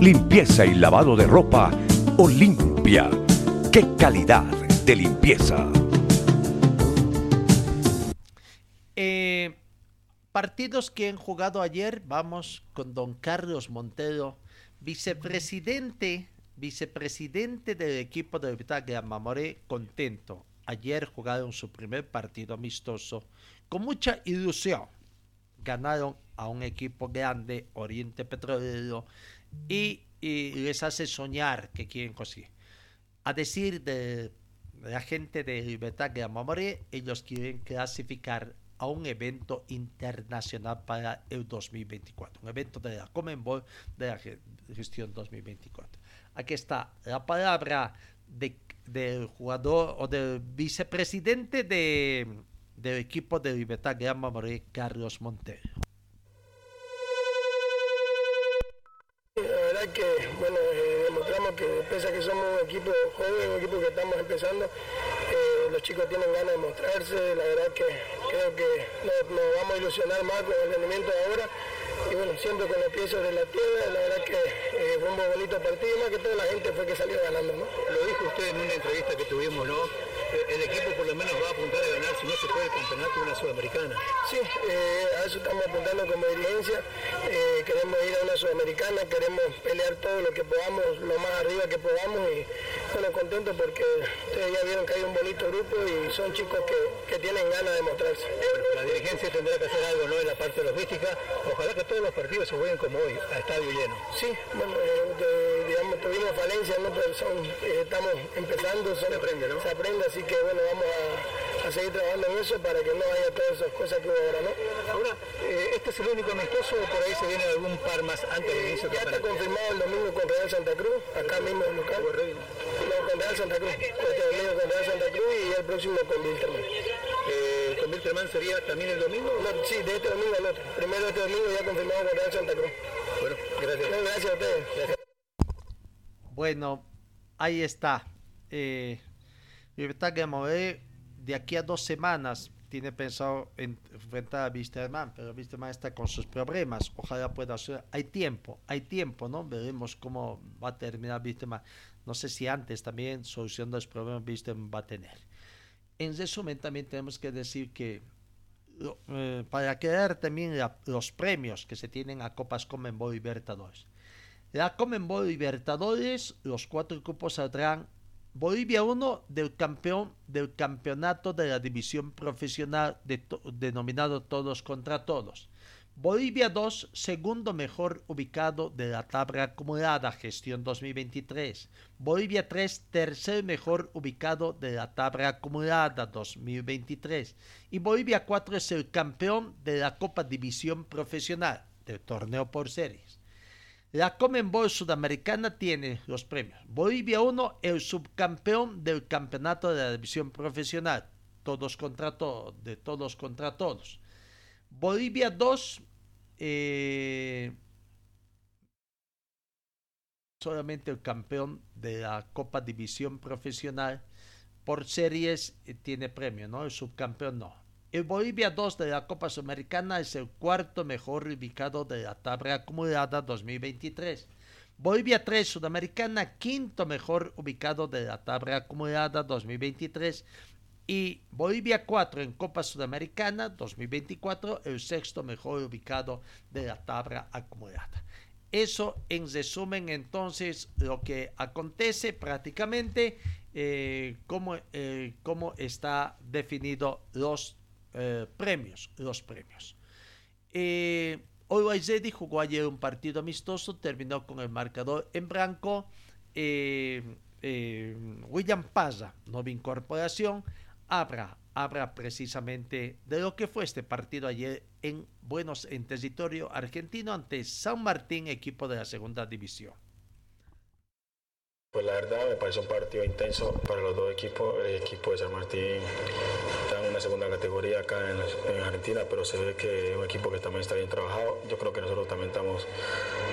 [SPEAKER 2] Limpieza y lavado de ropa Olimpia. ¡Qué calidad de limpieza!
[SPEAKER 1] Eh, partidos que han jugado ayer, vamos con don Carlos Montero, vicepresidente, vicepresidente del equipo de Gran Mamoré, contento. Ayer jugaron su primer partido amistoso con mucha ilusión. Ganaron a un equipo grande, Oriente Petrolero, y, les hace soñar que quieren conseguir. A decir de la gente de Libertad de Amamoré, ellos quieren clasificar a un evento internacional para el 2024, un evento de la Comenbol de la gestión 2024. Aquí está la palabra del jugador o del vicepresidente de, del equipo de Libertad de Amamoré, Carlos Montero.
[SPEAKER 10] Que, bueno, eh, demostramos que pese a que somos un equipo joven, un equipo que estamos empezando, eh, los chicos tienen ganas de mostrarse, la verdad que creo que nos, vamos a ilusionar más con el rendimiento de ahora y bueno, siempre con los pies sobre la tierra, la verdad que eh, fue un bonito partido, más que toda la gente fue que salió ganando, ¿no?
[SPEAKER 11] Lo dijo usted en una entrevista que tuvimos, ¿no? El equipo por lo menos va a apuntar a ganar, si no se puede, el campeonato de una sudamericana.
[SPEAKER 10] Sí, eh, a eso estamos apuntando como dirigencia. Eh, queremos ir a una sudamericana, queremos pelear todo lo que podamos, lo más arriba que podamos y bueno, contentos porque ustedes ya vieron que hay un bonito grupo y son chicos que, que tienen ganas de mostrarse.
[SPEAKER 11] la dirigencia tendrá que hacer algo ¿no? en la parte logística. Ojalá que todos los partidos se jueguen como hoy, a estadio lleno.
[SPEAKER 10] Sí, bueno, eh, digamos, tuvimos falencias, ¿no? pero son, estamos empezando, se aprende, ¿no? Se aprende, así que bueno, vamos a, seguir trabajando en eso para que no haya todas esas cosas que hubo ahora, ¿no?
[SPEAKER 11] Ahora, eh, ¿este es el único amistoso o por ahí se viene algún par más antes del inicio
[SPEAKER 10] Ya está confirmado el domingo con Real Santa Cruz, acá mismo en local. No, con Real Santa Cruz. Este domingo con Real Santa Cruz y el próximo con Wilterman.
[SPEAKER 11] Eh, ¿Con Wilterman sería también el domingo?
[SPEAKER 10] sí, de este domingo al otro. Primero este domingo ya confirmado con Real Santa Cruz.
[SPEAKER 11] Bueno, gracias.
[SPEAKER 10] gracias a ustedes.
[SPEAKER 1] Bueno, ahí está. Eh, Libertad Gamoré de aquí a dos semanas tiene pensado enfrentar a Wisterman, pero Wisterman está con sus problemas. Ojalá pueda ser. Hay tiempo, hay tiempo, ¿no? Veremos cómo va a terminar Wisterman. No sé si antes también solución los problemas Wisterman va a tener. En resumen, también tenemos que decir que eh, para quedar también los premios que se tienen a Copas Comenbol Libertadores. La Comenbol Libertadores, los cuatro grupos saldrán Bolivia 1 del campeón del campeonato de la división profesional denominado Todos contra Todos. Bolivia 2, segundo mejor ubicado de la tabla acumulada gestión 2023. Bolivia 3, tercer mejor ubicado de la tabla acumulada 2023. Y Bolivia 4 es el campeón de la Copa División Profesional del torneo por series. La Comenbol Sudamericana tiene los premios. Bolivia 1, el subcampeón del campeonato de la división profesional. Todos contra todos, de todos contra todos. Bolivia 2, eh, solamente el campeón de la Copa División Profesional por series eh, tiene premio, ¿no? El subcampeón no. El Bolivia 2 de la Copa Sudamericana es el cuarto mejor ubicado de la tabla acumulada 2023. Bolivia 3 Sudamericana, quinto mejor ubicado de la tabla acumulada 2023 y Bolivia 4 en Copa Sudamericana 2024, el sexto mejor ubicado de la tabla acumulada. Eso en resumen entonces lo que acontece prácticamente, eh, cómo, eh, cómo, está definido los eh, premios, los premios. Eh, Zeddy jugó ayer un partido amistoso, terminó con el marcador en blanco. William Paza, nueva incorporación, habla, habla precisamente de lo que fue este partido ayer en Buenos en territorio argentino ante San Martín, equipo de la segunda división.
[SPEAKER 12] Pues la verdad me parece un partido intenso para los dos equipos. El equipo de San Martín en una segunda categoría acá en, Argentina, pero se ve que es un equipo que también está bien trabajado. Yo creo que nosotros también estamos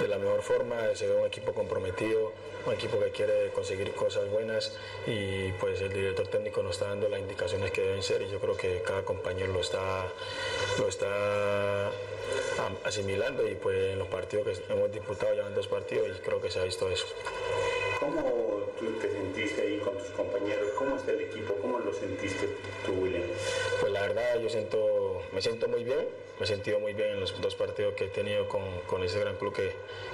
[SPEAKER 12] de la mejor forma. Se ve un equipo comprometido, un equipo que quiere conseguir cosas buenas y pues el director técnico nos está dando las indicaciones que deben ser y yo creo que cada compañero lo está, lo está asimilando y pues en los partidos que hemos disputado ya en dos partidos y creo que se ha visto eso.
[SPEAKER 13] ¿Cómo tú te sentiste ahí con tus compañeros? ¿Cómo está el equipo? ¿Cómo lo sentiste tú, William?
[SPEAKER 12] Pues la verdad yo siento, me siento muy bien, me he sentido muy bien en los dos partidos que he tenido con, con ese gran club que,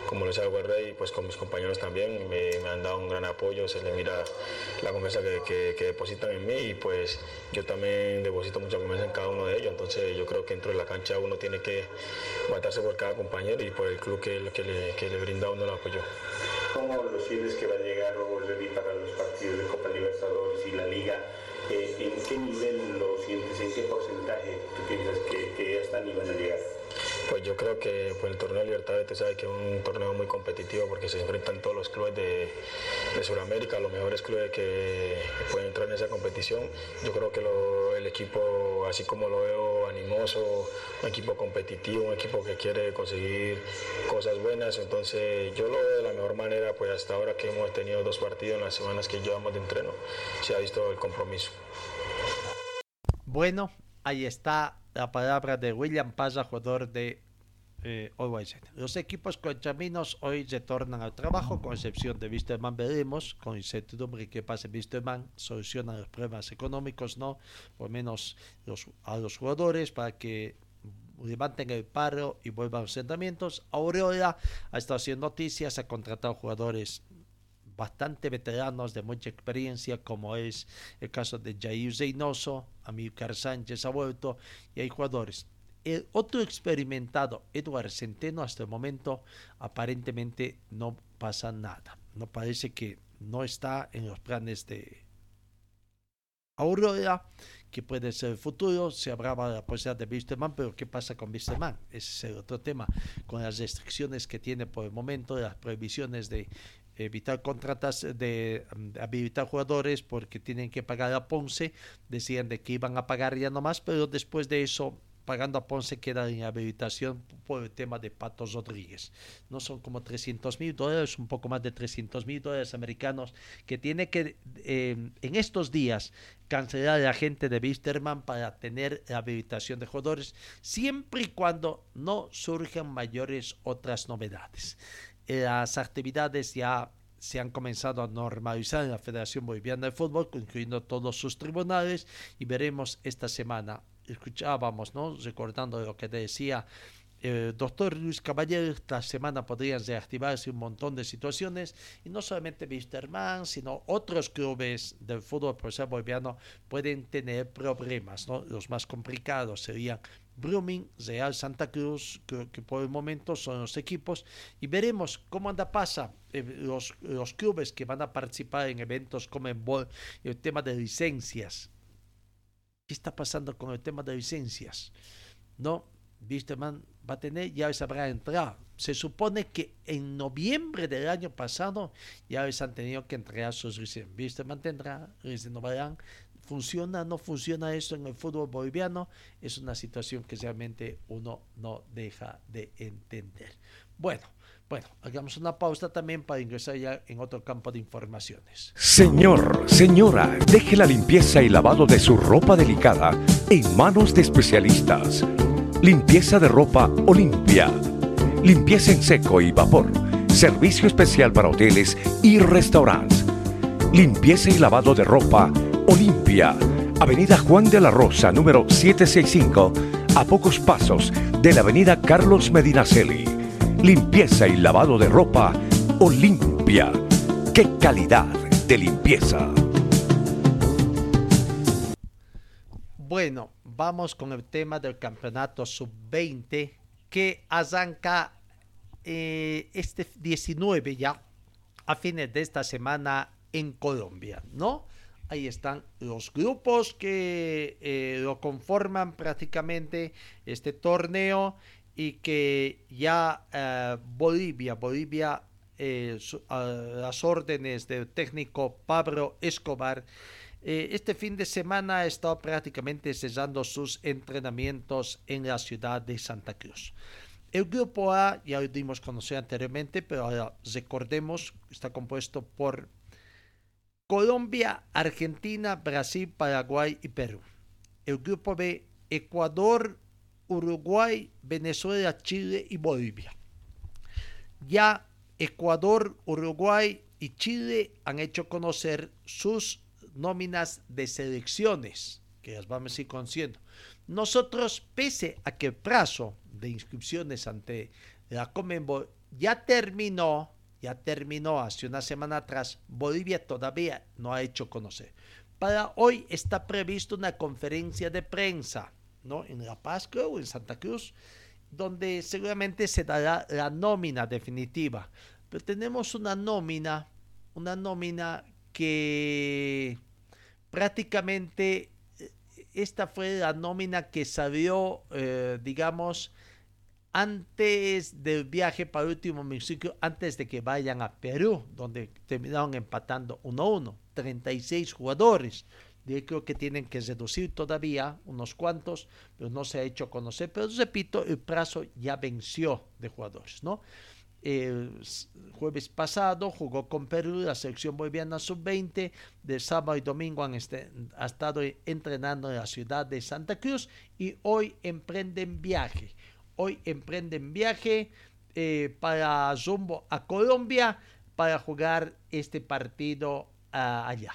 [SPEAKER 12] como lo es el Rey, pues con mis compañeros también, me, han dado un gran apoyo, se les mira la confianza que, depositan en mí y pues yo también deposito mucha confianza en cada uno de ellos, entonces yo creo que dentro de la cancha uno tiene que matarse por cada compañero y por el club que, le, que le brinda a uno el apoyo.
[SPEAKER 13] ¿Cómo lo sientes que va a llegar Robert Ready para los partidos de Copa Libertadores y la Liga? Eh, ¿En qué nivel lo sientes? ¿En qué porcentaje tú piensas que, que ya están y van a llegar?
[SPEAKER 12] Pues yo creo que pues, el torneo de Libertadores, te sabe que es un torneo muy competitivo porque se enfrentan todos los clubes de, de Sudamérica, los mejores clubes que pueden entrar en esa competición. Yo creo que el equipo, así como lo veo, animoso, un equipo competitivo, un equipo que quiere conseguir cosas buenas. Entonces yo lo veo de la mejor manera, pues hasta ahora que hemos tenido dos partidos en las semanas que llevamos de entreno, se ha visto el compromiso.
[SPEAKER 1] Bueno, ahí está la palabra de William Paza, jugador de eh, Los equipos conchaminos hoy retornan al trabajo, con excepción de Wisterman. Veremos con incertidumbre qué pasa Wisterman. Solucionan los problemas económicos, ¿no? Por menos los, a los jugadores para que levanten el paro y vuelvan a los entrenamientos. Aureola ha estado haciendo noticias, ha contratado jugadores bastante veteranos de mucha experiencia, como es el caso de Jair Zeynoso, Amílcar Sánchez ha vuelto, y hay jugadores. El otro experimentado, Eduard Centeno, hasta el momento aparentemente no pasa nada. No parece que no está en los planes de Aurora, que puede ser el futuro. Se hablaba de la posibilidad de Wisterman, pero ¿qué pasa con Wisterman? Ese es el otro tema, con las restricciones que tiene por el momento, las prohibiciones de evitar contratas, de, habilitar jugadores porque tienen que pagar a Ponce. Decían de que iban a pagar ya nomás, pero después de eso pagando a Ponce queda en habilitación por el tema de Patos Rodríguez. No son como 300 mil dólares, un poco más de 300 mil dólares americanos que tiene que eh, en estos días cancelar la gente de Wisterman para tener la habilitación de jugadores, siempre y cuando no surjan mayores otras novedades las actividades ya se han comenzado a normalizar en la Federación Boliviana de Fútbol, incluyendo todos sus tribunales, y veremos esta semana. Escuchábamos, ¿no? Recordando lo que decía el doctor Luis Caballero, esta semana podrían reactivarse un montón de situaciones y no solamente Wisterman, sino otros clubes del fútbol profesional boliviano pueden tener problemas. ¿no? Los más complicados serían Blooming, Real Santa Cruz, que, por el momento son los equipos, y veremos cómo anda pasa eh, los, los, clubes que van a participar en eventos como en Bol, el tema de licencias. ¿Qué está pasando con el tema de licencias? No, Wisterman va a tener, ya les habrá entrado. Se supone que en noviembre del año pasado ya les han tenido que entregar sus licencias. Wisterman tendrá, les renovarán. ¿Funciona no funciona eso en el fútbol boliviano? Es una situación que realmente uno no deja de entender. Bueno, bueno, hagamos una pausa también para ingresar ya en otro campo de informaciones.
[SPEAKER 2] Señor, señora, deje la limpieza y lavado de su ropa delicada en manos de especialistas. Limpieza de ropa Olimpia. Limpieza en seco y vapor. Servicio especial para hoteles y restaurantes. Limpieza y lavado de ropa Olimpia. Avenida Juan de la Rosa, número 765, a pocos pasos de la Avenida Carlos Medinaceli. Limpieza y lavado de ropa Olimpia. ¡Qué calidad de limpieza!
[SPEAKER 1] Bueno, vamos con el tema del campeonato sub-20 que arranca eh, este 19 ya a fines de esta semana en Colombia, ¿no? Ahí están los grupos que eh, lo conforman prácticamente este torneo y que ya eh, Bolivia, Bolivia, eh, a las órdenes del técnico Pablo Escobar, este fin de semana ha estado prácticamente cesando sus entrenamientos en la ciudad de Santa Cruz. El grupo A ya lo dimos conocer anteriormente, pero ahora recordemos, está compuesto por Colombia, Argentina, Brasil, Paraguay y Perú. El grupo B, Ecuador, Uruguay, Venezuela, Chile y Bolivia. Ya Ecuador, Uruguay y Chile han hecho conocer sus nóminas de selecciones, que las vamos a ir conociendo. Nosotros, pese a que el plazo de inscripciones ante la Comenbol ya terminó, ya terminó hace una semana atrás, Bolivia todavía no ha hecho conocer. Para hoy está previsto una conferencia de prensa, ¿no? En La Paz, creo, en Santa Cruz, donde seguramente se dará la nómina definitiva. Pero tenemos una nómina, una nómina que prácticamente esta fue la nómina que salió, eh, digamos, antes del viaje para el último municipio, antes de que vayan a Perú, donde terminaron empatando 1-1, 36 jugadores. Yo creo que tienen que reducir todavía unos cuantos, pero no se ha hecho conocer. Pero repito, el plazo ya venció de jugadores, ¿no? El jueves pasado jugó con Perú la selección boliviana sub-20. De sábado y domingo han este, ha estado entrenando en la ciudad de Santa Cruz y hoy emprenden viaje. Hoy emprenden viaje eh, para rumbo a Colombia para jugar este partido uh, allá.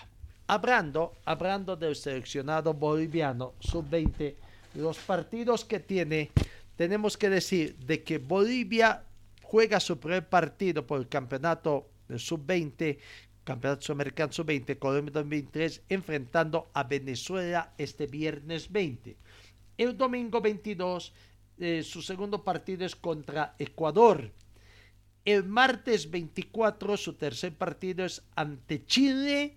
[SPEAKER 1] Hablando, hablando del seleccionado boliviano sub-20, los partidos que tiene, tenemos que decir de que Bolivia juega su primer partido por el campeonato sub-20, campeonato sudamericano sub-20, Colombia 2023, enfrentando a Venezuela este viernes 20. El domingo 22, eh, su segundo partido es contra Ecuador. El martes 24, su tercer partido es ante Chile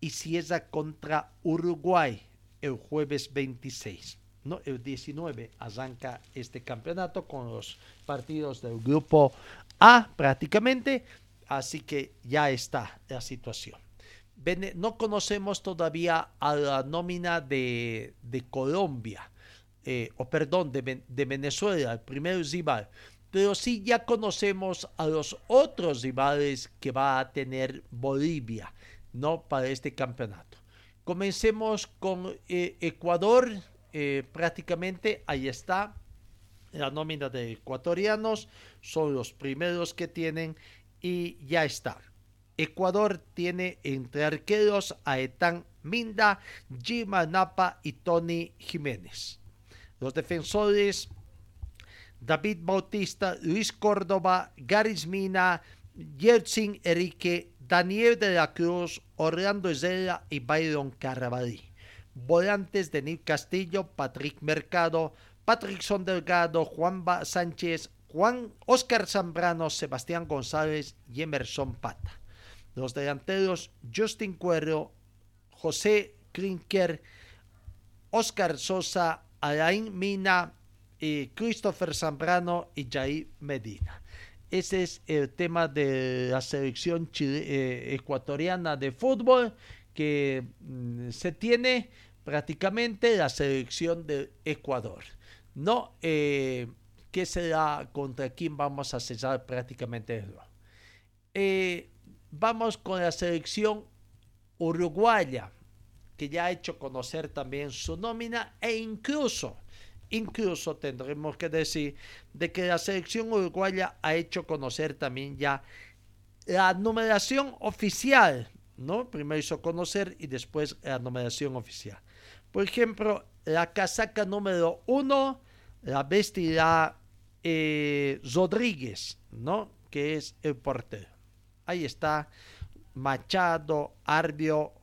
[SPEAKER 1] y cierra contra Uruguay el jueves 26. ¿no? El 19 arranca este campeonato con los partidos del grupo A prácticamente, así que ya está la situación. No conocemos todavía a la nómina de, de Colombia, eh, o perdón, de, de, Venezuela, el primer rival, pero sí ya conocemos a los otros rivales que va a tener Bolivia, ¿no? Para este campeonato. Comencemos con eh, Ecuador, eh, prácticamente ahí está la nómina de ecuatorianos, son los primeros que tienen y ya está. Ecuador tiene entre arqueros a Etán Minda, Jima Napa y Tony Jiménez. Los defensores David Bautista, Luis Córdoba, Garis Mina, Yersin Enrique, Daniel de la Cruz, Orlando Ezela y Byron Carabalí. Volantes Denis Castillo, Patrick Mercado, Patrickson Delgado, Juan Sánchez, Juan Oscar Zambrano, Sebastián González y Emerson Pata. Los delanteros Justin Cuero, José Klinker, Oscar Sosa, Alain Mina, y Christopher Zambrano y Jair Medina. Ese es el tema de la selección eh, ecuatoriana de fútbol que mm, se tiene prácticamente la selección de Ecuador. No, eh, ¿qué será contra quién vamos a cesar prácticamente? Eh, vamos con la selección uruguaya, que ya ha hecho conocer también su nómina e incluso Incluso tendremos que decir de que la selección uruguaya ha hecho conocer también ya la numeración oficial, ¿no? Primero hizo conocer y después la numeración oficial. Por ejemplo, la casaca número uno la vestirá eh, Rodríguez, ¿no? Que es el portero. Ahí está Machado, Arbio,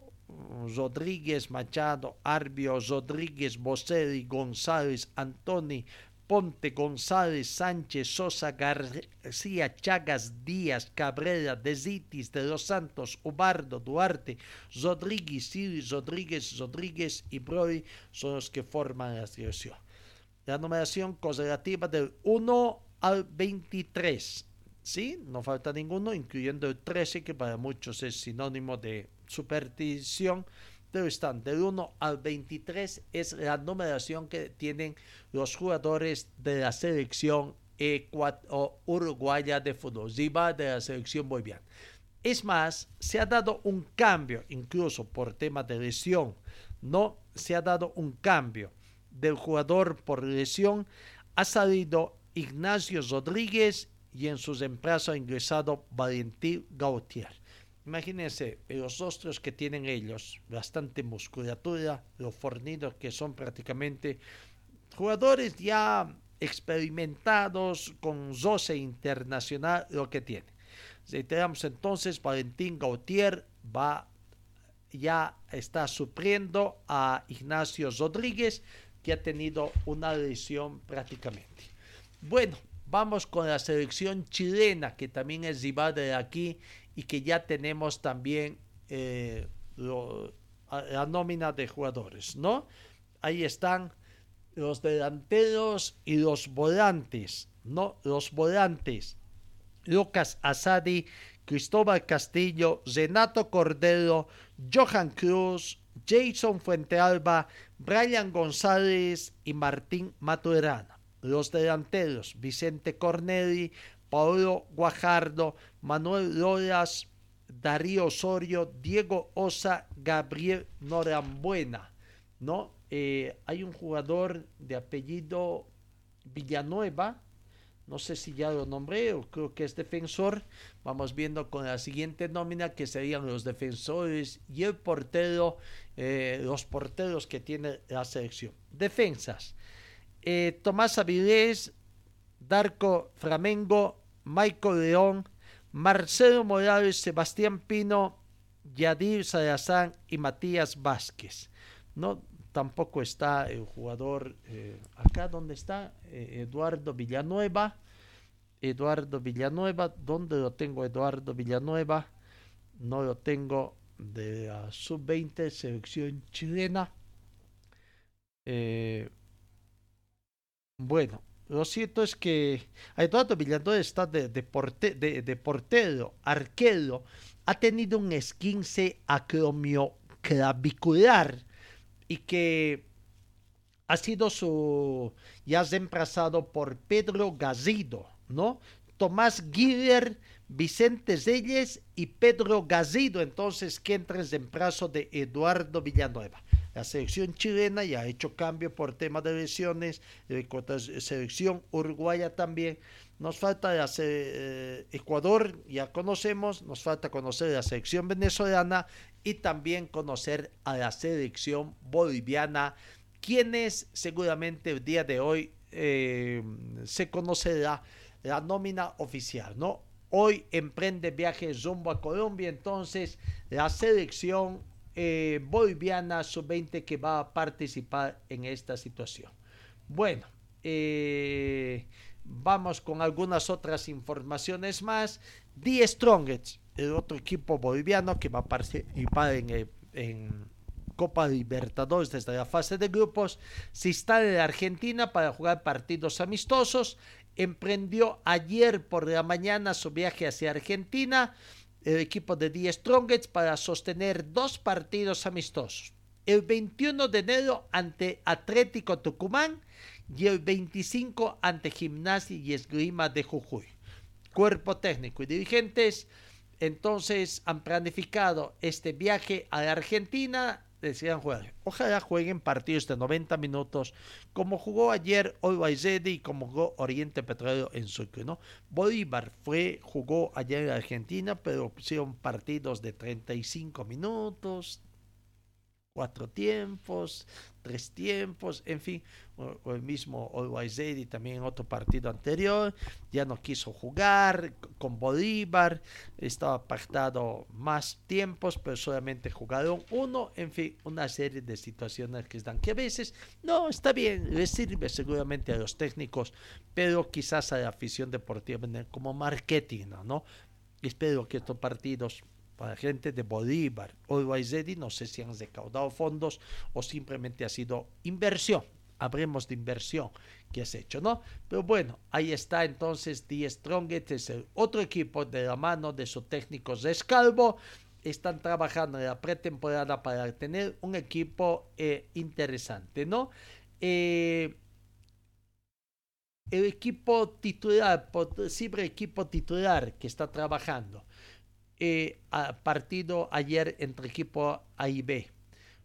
[SPEAKER 1] Rodríguez Machado, Arbio, Rodríguez, Bocelli, González, Antoni, Ponte, González, Sánchez, Sosa, García, Chagas, Díaz, Cabrera, Desitis, De los Santos, Ubardo, Duarte, Rodríguez, Siri, Rodríguez, Rodríguez y Brody son los que forman la selección. La numeración correlativa del 1 al 23. ¿Sí? No falta ninguno, incluyendo el 13, que para muchos es sinónimo de superstición, pero están del 1 al 23 es la numeración que tienen los jugadores de la selección uruguaya de fútbol, Ziba de la selección boliviana. Es más, se ha dado un cambio, incluso por tema de lesión, no se ha dado un cambio del jugador por lesión. Ha salido Ignacio Rodríguez y en su reemplazo ha ingresado Valentín Gautier. Imagínense los rostros que tienen ellos, bastante musculatura, los fornidos que son prácticamente jugadores ya experimentados con roce internacional, lo que tienen. Reiteramos entonces, Valentín Gautier va, ya está supliendo a Ignacio Rodríguez, que ha tenido una lesión prácticamente. Bueno, vamos con la selección chilena, que también es rival de aquí y que ya tenemos también eh, la nómina de jugadores, ¿no? Ahí están los delanteros y los volantes, ¿no? Los volantes. Lucas Asadi, Cristóbal Castillo, Renato Cordero, Johan Cruz, Jason Fuentealba, Brian González y Martín Maturana. Los delanteros, Vicente Corneli, Paulo Guajardo, Manuel Loras, Darío Osorio, Diego Osa, Gabriel Norambuena, ¿no? Eh, hay un jugador de apellido Villanueva, no sé si ya lo nombré o creo que es defensor. Vamos viendo con la siguiente nómina que serían los defensores y el portero, eh, los porteros que tiene la selección. Defensas. Eh, Tomás Avilés, Darko Flamengo, Michael León, Marcelo Morales, Sebastián Pino, Yadir Salazar y Matías Vázquez. No, tampoco está el jugador eh, acá donde está eh, Eduardo Villanueva. Eduardo Villanueva, ¿dónde lo tengo Eduardo Villanueva? No lo tengo de la sub-20 selección chilena. Eh, bueno, lo cierto es que Eduardo Villanueva está de, de, portero, arquero, ha tenido un esquince acromioclavicular y que ha sido su ya reemplazado por Pedro Gazido, ¿no? Tomás Guiller, Vicente Zelles y Pedro Gazido, entonces que entra en reemplazo de Eduardo Villanueva. La selección chilena ya ha hecho cambio por temas de lesiones, la selección uruguaya también. Nos falta la eh, Ecuador, ya conocemos, nos falta conocer la selección venezolana y también conocer a la selección boliviana, quienes seguramente el día de hoy eh, se conocerá la nómina oficial, ¿no? Hoy emprende viaje rumbo a Colombia, entonces la selección eh, boliviana sub-20 que va a participar en esta situación. Bueno, eh, vamos con algunas otras informaciones más. The Strongest, el otro equipo boliviano que va a participar en, en Copa Libertadores desde la fase de grupos, se instala en Argentina para jugar partidos amistosos. Emprendió ayer por la mañana su viaje hacia Argentina el equipo de The Strongest para sostener dos partidos amistosos. El 21 de enero ante Atlético Tucumán y el 25 ante Gimnasia y Esgrima de Jujuy. Cuerpo técnico y dirigentes entonces han planificado este viaje a la Argentina decían jugar. Ojalá jueguen partidos de 90 minutos, como jugó ayer Always y como jugó Oriente Petróleo en Sucre, ¿no? Bolívar fue, jugó ayer en Argentina, pero pusieron partidos de 35 minutos, cuatro tiempos, tres tiempos, en fin, o, el mismo y también en otro partido anterior, ya no quiso jugar con Bolívar, estaba apartado más tiempos, pero solamente jugaron uno, en fin, una serie de situaciones que están que a veces, no, está bien, le sirve seguramente a los técnicos, pero quizás a la afición deportiva como marketing, ¿no? Espero que estos partidos para gente de Bolívar o de no sé si han recaudado fondos o simplemente ha sido inversión. Habremos de inversión que has hecho, ¿no? Pero bueno, ahí está entonces The Strongest, es el otro equipo de la mano de su técnico Rescalvo. Están trabajando en la pretemporada para tener un equipo eh, interesante, ¿no? Eh, el equipo titular, posible equipo titular que está trabajando eh, partido ayer entre equipo A y B.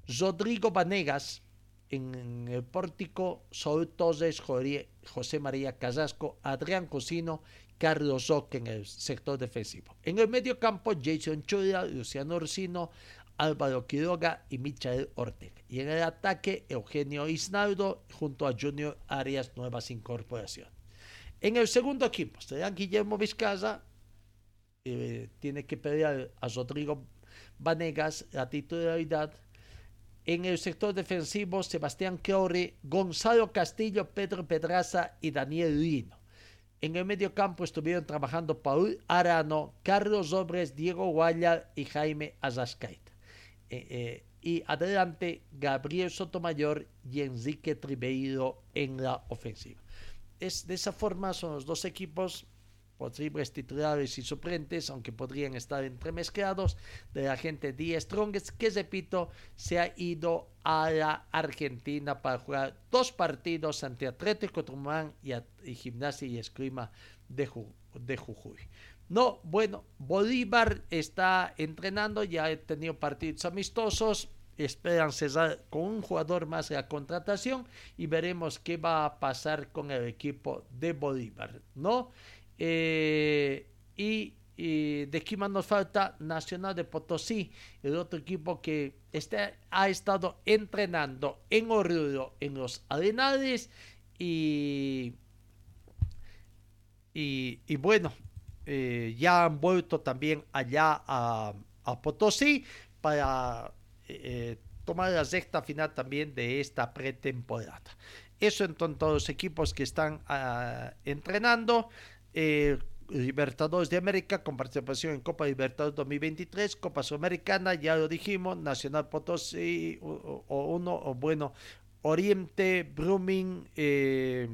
[SPEAKER 1] Rodrigo Vanegas en el pórtico, Saúl Torres, José María Casasco, Adrián Cosino, Carlos Roque en el sector defensivo. En el medio campo, Jason Chula, Luciano Orsino, Álvaro Quiroga y Michael Ortega. Y en el ataque, Eugenio Isnaldo junto a Junior Arias, nuevas incorporaciones. En el segundo equipo, serán Guillermo Vizcaza, eh, tiene que pedir a, Rodrigo Vanegas la titularidad. En el sector defensivo, Sebastián Creore, Gonzalo Castillo, Pedro Pedraza y Daniel Lino. En el medio campo estuvieron trabajando Paul Arano, Carlos Obres, Diego Guayar y Jaime Azascaita. Eh, eh, y adelante Gabriel Sotomayor y Enrique Tribeiro en la ofensiva. Es, de esa forma son los dos equipos posibles titulares y suplentes, aunque podrían estar entremezclados, de la gente de Strongest, que repito, se ha ido a la Argentina para jugar dos partidos ante Atlético Tucumán y, Gimnasia y Esgrima de, de Jujuy. No, bueno, Bolívar está entrenando, ya ha tenido partidos amistosos, esperan cerrar con un jugador más la contratación y veremos qué va a pasar con el equipo de Bolívar, ¿no? Eh, y, de aquí más nos falta Nacional de Potosí, el otro equipo que este, ha estado entrenando en Oruro, en los Arenales y, y, bueno, eh, ya han vuelto también allá a, Potosí para eh, tomar la sexta final también de esta pretemporada. Eso en todos los equipos que están ah, entrenando. Eh, Libertadores de América con participación en Copa Libertadores 2023, Copa Sudamericana, ya lo dijimos, Nacional Potosí o, uno, o bueno, Oriente, Brumming, eh,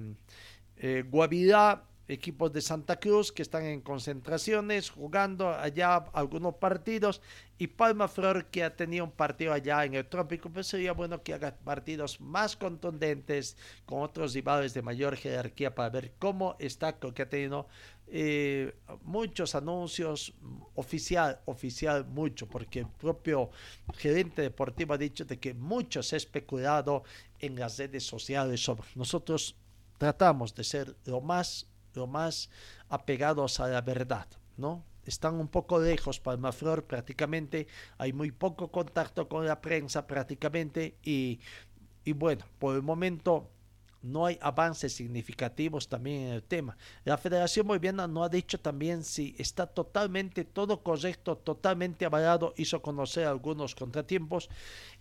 [SPEAKER 1] eh, Guavirá equipos de Santa Cruz que están en concentraciones, jugando allá algunos partidos, y Palma Flor que ha tenido un partido allá en el trópico, pues sería bueno que haga partidos más contundentes con otros rivales de mayor jerarquía para ver cómo está, que ha tenido eh, muchos anuncios, oficial, oficial mucho, porque el propio gerente deportivo ha dicho de que mucho se ha especulado en las redes sociales sobre nosotros. Tratamos de ser lo más lo más apegados a la verdad, ¿no? Están un poco lejos Palmaflor prácticamente, hay muy poco contacto con la prensa prácticamente y, y bueno, por el momento no hay avances significativos también en el tema. La Federación Boliviana no ha dicho también si está totalmente todo correcto, totalmente avalado, hizo conocer algunos contratiempos.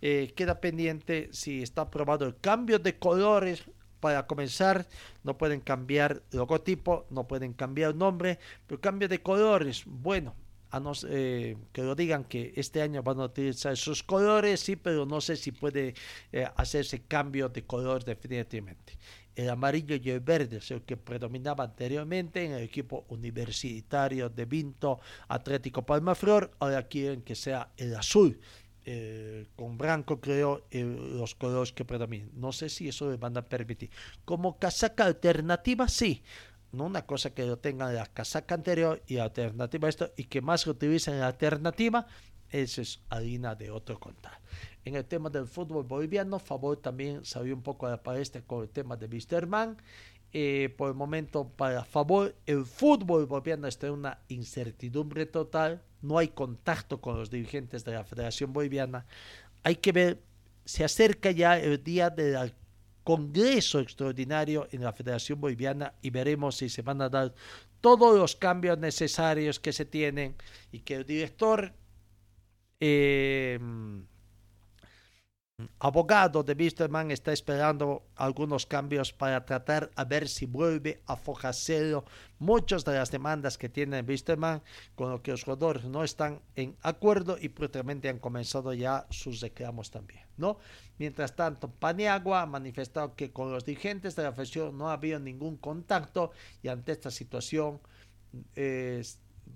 [SPEAKER 1] Eh, queda pendiente si está aprobado el cambio de colores para comenzar, no pueden cambiar logotipo, no pueden cambiar nombre, pero cambio de colores, bueno, a no, eh, que lo digan que este año van a utilizar esos colores, sí, pero no sé si puede eh, hacerse cambio de color definitivamente. El amarillo y el verde es el que predominaba anteriormente en el equipo universitario de Vinto Atlético Palmaflor, ahora quieren que sea el azul eh, con blanco creo eh, los colores que predominan. No sé si eso le van a permitir. Como casaca alternativa, sí. No una cosa que lo tengan la casaca anterior y alternativa esto y que más lo utilicen la alternativa, eso es harina de otro contar. En el tema del fútbol boliviano, Favor también salió un poco a la palestra con el tema de Wisterman. Eh, por el momento, para Favor, el fútbol boliviano está en una incertidumbre total no hay contacto con los dirigentes de la Federación Boliviana. Hay que ver, se acerca ya el día del Congreso Extraordinario en la Federación Boliviana y veremos si se van a dar todos los cambios necesarios que se tienen y que el director eh, abogado de Wisterman está esperando algunos cambios para tratar a ver si vuelve a fojarse muchas de las demandas que tiene Wisterman, con lo que los jugadores no están en acuerdo y prácticamente han comenzado ya sus reclamos también, ¿no? Mientras tanto, Paniagua ha manifestado que con los dirigentes de la federación no ha habido ningún contacto y ante esta situación eh,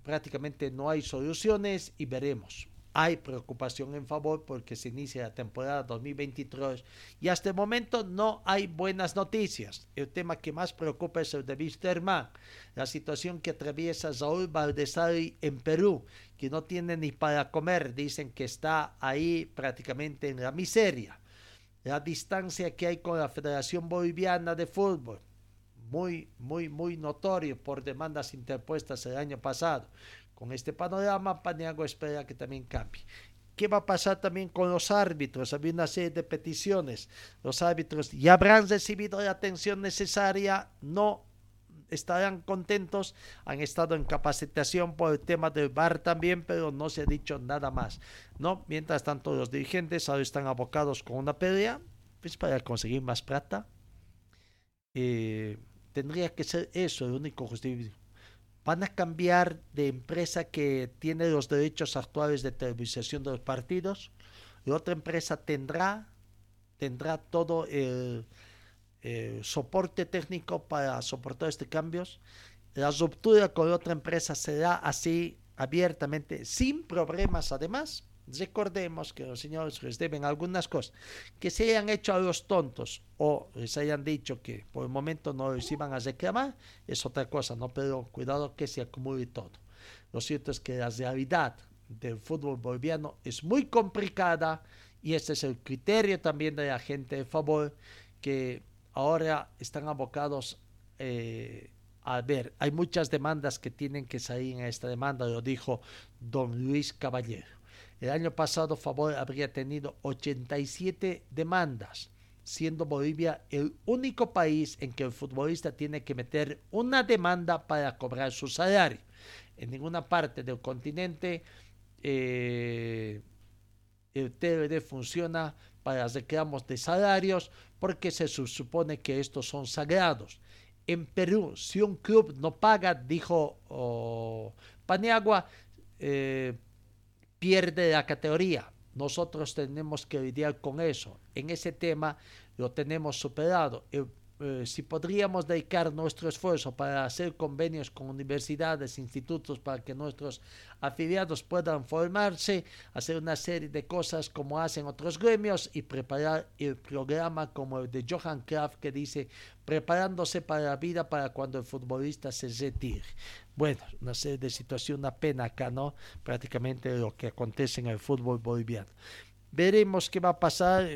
[SPEAKER 1] prácticamente no hay soluciones y veremos hay preocupación en favor porque se inicia la temporada 2023 y hasta el momento no hay buenas noticias. El tema que más preocupa es el de Wisterman, la situación que atraviesa Saúl Valdesari en Perú, que no tiene ni para comer, dicen que está ahí prácticamente en la miseria. La distancia que hay con la Federación Boliviana de Fútbol, muy, muy, muy notorio por demandas interpuestas el año pasado. Con este panorama, Paniagua espera que también cambie. ¿Qué va a pasar también con los árbitros? Había una serie de peticiones. Los árbitros ya habrán recibido la atención necesaria, no estarán contentos, han estado en capacitación por el tema del bar también, pero no se ha dicho nada más. ¿no? Mientras tanto, los dirigentes ahora están abocados con una pelea, pues para conseguir más plata. Eh, tendría que ser eso el único van a cambiar de empresa que tiene los derechos actuales de televisación de los partidos. La otra empresa tendrá, tendrá todo el, soporte técnico para soportar estos cambios. La ruptura con otra empresa será así abiertamente, sin problemas además. Recordemos que los señores les deben algunas cosas que se hayan hecho a los tontos o les hayan dicho que por el momento no les iban a reclamar, es otra cosa, ¿no? Pero cuidado que se acumule todo. Lo cierto es que la realidad del fútbol boliviano es muy complicada y ese es el criterio también de la gente de favor que ahora están abocados eh, a ver, hay muchas demandas que tienen que salir en esta demanda, lo dijo don Luis Caballero. El año pasado Favor habría tenido 87 demandas, siendo Bolivia el único país en que el futbolista tiene que meter una demanda para cobrar su salario. En ninguna parte del continente eh, el TLD funciona para reclamos de salarios porque se supone que estos son sagrados. En Perú, si un club no paga, dijo oh, Paniagua, eh, pierde la categoría. Nosotros tenemos que lidiar con eso. En ese tema lo tenemos superado. El eh, si podríamos dedicar nuestro esfuerzo para hacer convenios con universidades, institutos, para que nuestros afiliados puedan formarse, hacer una serie de cosas como hacen otros gremios y preparar el programa como el de Johan Kraft que dice preparándose para la vida para cuando el futbolista se retire. Bueno, una serie de situación, una pena acá, ¿no? Prácticamente lo que acontece en el fútbol boliviano. Veremos qué va a pasar.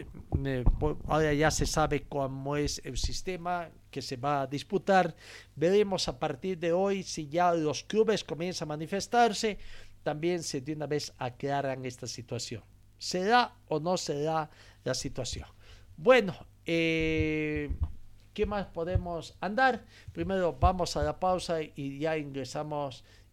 [SPEAKER 1] Ahora ya se sabe cómo es el sistema que se va a disputar. Veremos a partir de hoy si ya los clubes comienzan a manifestarse. También se de una vez aclaran esta situación. ¿Será o no será la situación? Bueno, eh, ¿qué más podemos andar? Primero vamos a la pausa y ya ingresamos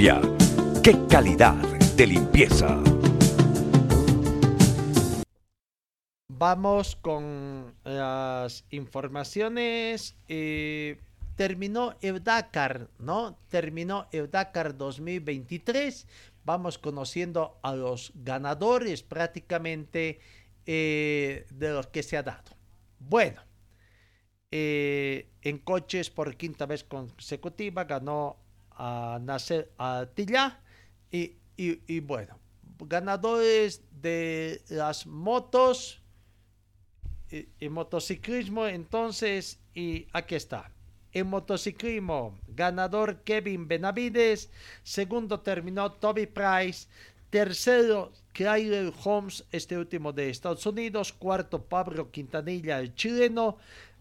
[SPEAKER 2] ¡Qué calidad de limpieza!
[SPEAKER 1] Vamos con las informaciones. Eh, terminó el Dakar, ¿no? Terminó el Dakar 2023. Vamos conociendo a los ganadores prácticamente eh, de los que se ha dado. Bueno, eh, en coches por quinta vez consecutiva ganó a Nasser Atilla y, y, bueno, ganadores de las motos y, motociclismo entonces y aquí está. En motociclismo, ganador Kevin Benavides, segundo terminó Toby Price, tercero Kyler Holmes, este último de Estados Unidos, cuarto Pablo Quintanilla, el chileno,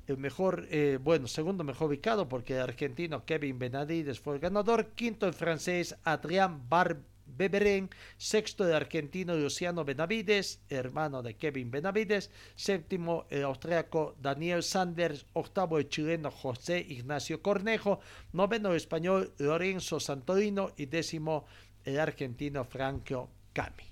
[SPEAKER 1] el mejor, eh, bueno, segundo mejor ubicado porque el argentino Kevin Benavides fue el ganador, quinto el francés Adrián Barbeberen, sexto el argentino Luciano Benavides, hermano de Kevin Benavides, séptimo el austriaco Daniel Sanders, octavo el chileno José Ignacio Cornejo, noveno el español Lorenzo Santorino y décimo el argentino Franco Cami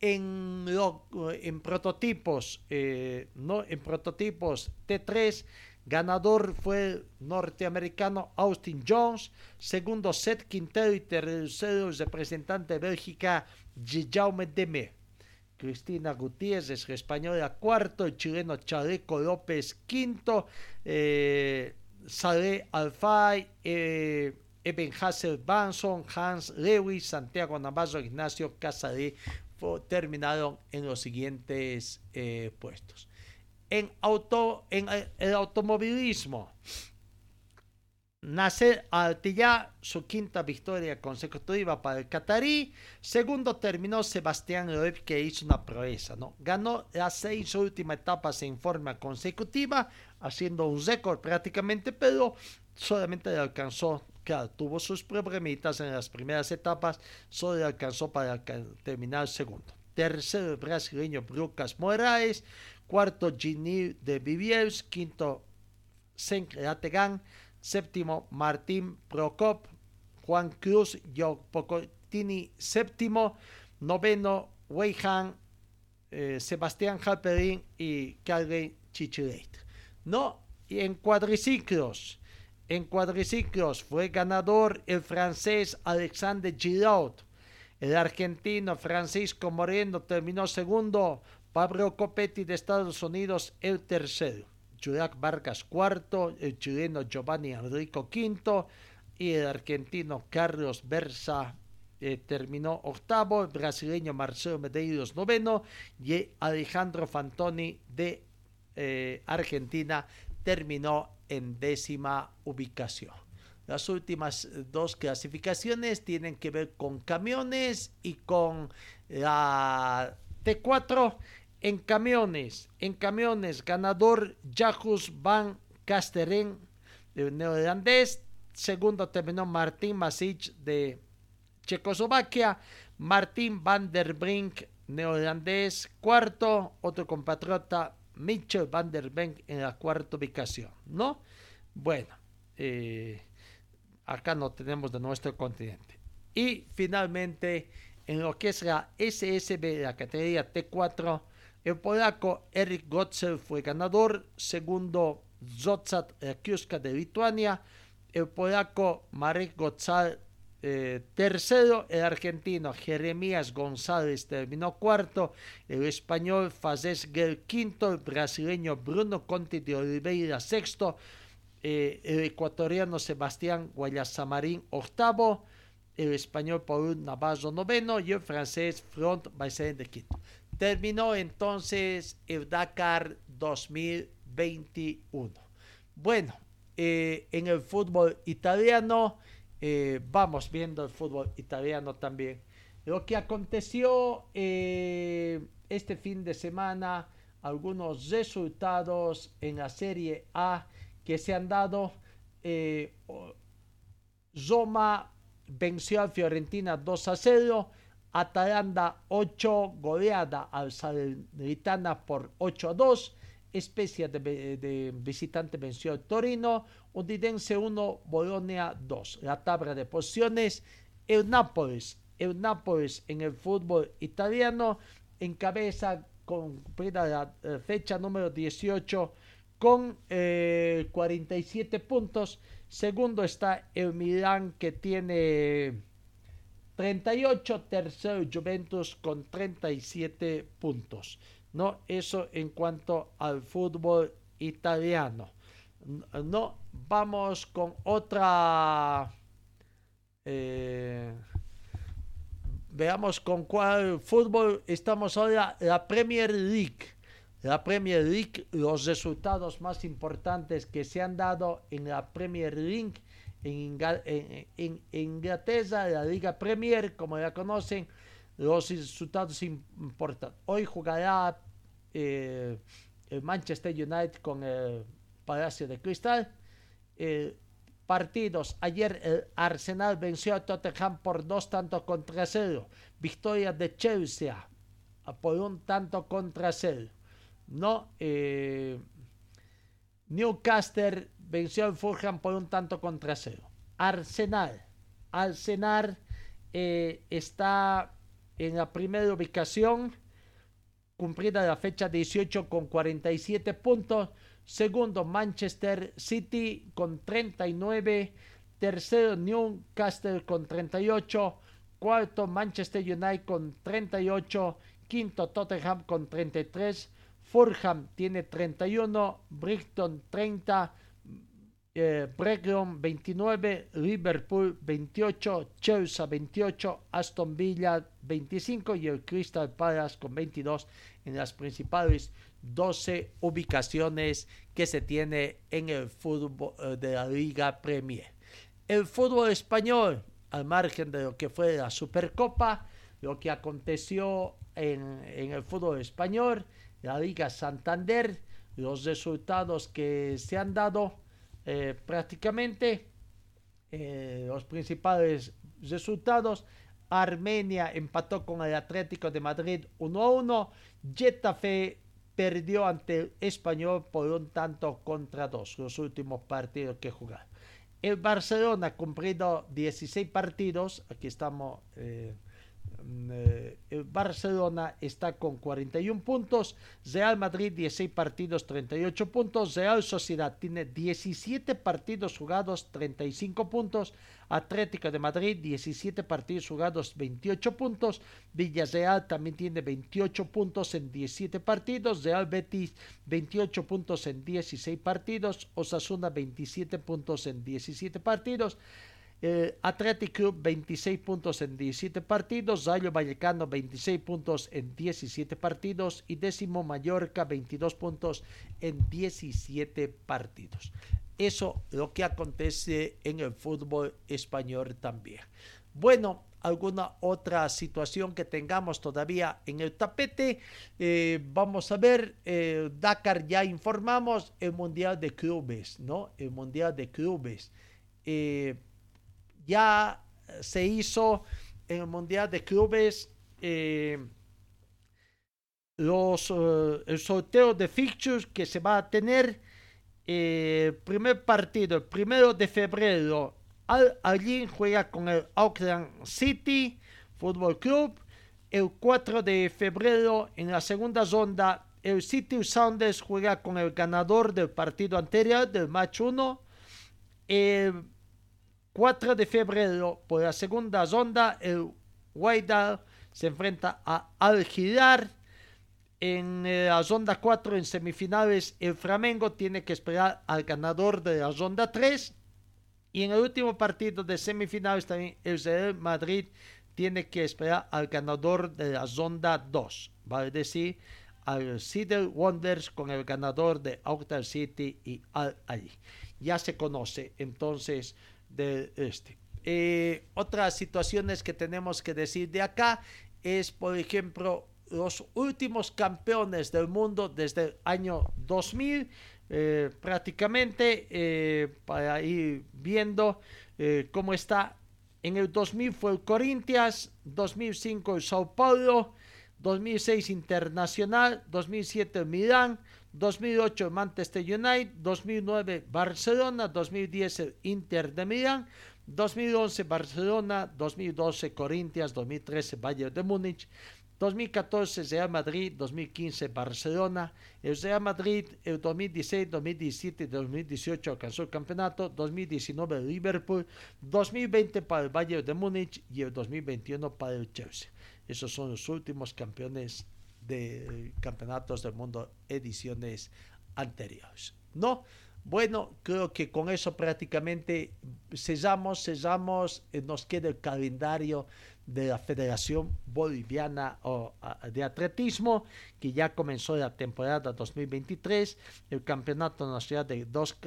[SPEAKER 1] en, prototipos, eh, no, en prototipos T3, ganador fue el norteamericano Austin Jones, segundo Seth Quintero y tercero el representante de Bélgica Jaume Deme. Cristina Gutiérrez es española cuarto, el chileno Chaleco López quinto, eh, Saleh Alfay, eh, Eben Hassel Banson, Hans Lewis, Santiago Navarro, Ignacio Casadé terminaron en los siguientes eh, puestos. En, auto, en el automovilismo, Nasser Altilla, su quinta victoria consecutiva para el Qatarí. Segundo terminó Sebastián Loeb, que hizo una proeza, ¿no? Ganó las seis últimas etapas en forma consecutiva, haciendo un récord prácticamente, pero solamente alcanzó tuvo sus problemitas en las primeras etapas, solo alcanzó para terminar segundo. Tercero, el brasileño Lucas Moraes. Cuarto, Gini de Viviers. Quinto, Ategan. Séptimo, Martín Procop. Juan Cruz Pocotini. Séptimo. Noveno, Weihan. Eh, Sebastián Halperin y Calvin Chichileit. No, y en cuadriciclos. En cuadriciclos fue ganador el francés Alexandre Giraud. El argentino Francisco Moreno terminó segundo. Pablo Copetti de Estados Unidos el tercero. Jurac Vargas cuarto. El chileno Giovanni Enrico quinto. Y el argentino Carlos Berza eh, terminó octavo. El brasileño Marcelo Medeiros noveno. Y Alejandro Fantoni de eh, Argentina terminó en décima ubicación. Las últimas dos clasificaciones tienen que ver con camiones y con la T4 en camiones. En camiones, ganador Jacus Van Kasteren, de neerlandés. Segundo terminó Martín Masic de Checoslovaquia. Martín van der Brink, neerlandés. Cuarto, otro compatriota Mitchell Van der Benk en la cuarta ubicación, ¿no? Bueno, eh, acá no tenemos de nuestro continente. Y finalmente, en lo que es la SSB, la categoría T4, el polaco Eric Gotzel fue ganador, segundo Zotzat Rakiuska de Lituania, el polaco Marek Gotzal eh, tercero, el argentino Jeremías González terminó cuarto, el español Fazés Gel quinto, el brasileño Bruno Conti de Oliveira sexto, eh, el ecuatoriano Sebastián Guayasamarín octavo, el español Paul Navarro noveno y el francés Front Baisen de quinto. Terminó entonces el Dakar 2021. Bueno, eh, en el fútbol italiano, eh, vamos viendo el fútbol italiano también. Lo que aconteció eh, este fin de semana, algunos resultados en la Serie A que se han dado. Roma venció a Fiorentina 2 a 0. Atalanta 8, goleada al Salernitana por 8 a 2. Especia de, visitante venció al Torino. Udidense 1, Bolonia 2. La tabla de posiciones. El Nápoles, el Nápoles en el fútbol italiano encabeza con la fecha número 18 con 47 eh, puntos. Segundo está el Milán que tiene 38, tercero Juventus con 37 puntos. ¿no? Eso en cuanto al fútbol italiano. No, vamos con otra. Eh, veamos con cuál fútbol estamos ahora. La Premier League. La Premier League, los resultados más importantes que se han dado en la Premier League en, Inglaterra, la Liga Premier, como la conocen, los resultados importan. Hoy jugará eh, el Manchester United con el Palacio de Cristal. Eh, partidos. Ayer el Arsenal venció a Tottenham por dos tantos contra cero. Victoria de Chelsea por un tanto contra cero. No, eh, Newcastle venció al Fulham por un tanto contra cero. Arsenal. Arsenal eh, está en la primera ubicación, cumplida la fecha 18 con 47 puntos. Segundo, Manchester City con 39. Tercero, Newcastle con 38. Cuarto, Manchester United con 38. Quinto, Tottenham con 33. Fulham tiene 31, Brighton 30, eh, 29, Liverpool 28, Chelsea 28, Aston Villa 25 y el Crystal Palace con 22 en las principales 12 ubicaciones que se tiene en el fútbol eh, de la Liga Premier. El fútbol español, al margen de lo que fue la Supercopa, lo que aconteció en, en el fútbol español, la Liga Santander, los resultados que se han dado eh, prácticamente, eh, los principales resultados, Armenia empató con el Atlético de Madrid 1 a 1, Getafe perdió ante el Español por un tanto contra dos, los últimos partidos que jugaron. El Barcelona ha cumplido 16 partidos, aquí estamos... Eh, Barcelona está con 41 puntos, Real Madrid 16 partidos, 38 puntos, Real Sociedad tiene 17 partidos jugados, 35 puntos, Atlético de Madrid 17 partidos jugados, 28 puntos, Villarreal también tiene 28 puntos en 17 partidos, Real Betis 28 puntos en 16 partidos, Osasuna 27 puntos en 17 partidos, eh, Athletic Club 26 puntos en 17 partidos, Rayo Vallecano 26 puntos en 17 partidos y décimo Mallorca 22 puntos en 17 partidos. Eso lo que acontece en el fútbol español también. Bueno, alguna otra situación que tengamos todavía en el tapete. Eh, vamos a ver, eh, Dakar ya informamos el Mundial de Clubes, ¿no? El Mundial de Clubes. Eh, ya se hizo en el Mundial de Clubes. Eh, los, eh, el sorteo de fixtures que se va a tener. Eh, primer partido, el primero de febrero, Al juega con el Auckland City Football Club. El 4 de febrero, en la segunda ronda, el City Sounders juega con el ganador del partido anterior, del match 1. El 4 de febrero, por la segunda ronda, el Wydad se enfrenta a Al Girar. En eh, la ronda 4, en semifinales, el Flamengo tiene que esperar al ganador de la ronda 3. Y en el último partido de semifinales, también el Real Madrid tiene que esperar al ganador de la ronda 2. Vale decir, al Cedar Wonders con el ganador de Auckland City y Al Ali. Ya se conoce entonces de este. Eh, otras situaciones que tenemos que decir de acá es, por ejemplo, los últimos campeones del mundo desde el año 2000, eh, prácticamente, eh, para ir viendo cómo está. En el 2000 fue el Corinthians, 2005 el Sao Paulo, 2006 Internacional, 2007 Milán, 2008 Manchester United, 2009 Barcelona, 2010 el Inter de Milán, 2011 Barcelona, 2012 Corinthians, 2013 Bayern de Múnich, 2014 Real Madrid, 2015 Barcelona, el Real Madrid el 2016, 2017 y 2018 alcanzó el campeonato, 2019 Liverpool, 2020 para el Bayern de Múnich y el 2021 para el Chelsea. Esos son los últimos campeones de campeonatos del mundo ediciones anteriores. ¿No? Bueno, creo que con eso prácticamente sellamos, sellamos, eh, nos queda el calendario de la Federación Boliviana de Atletismo, que ya comenzó la temporada 2023, el Campeonato Nacional de, dos,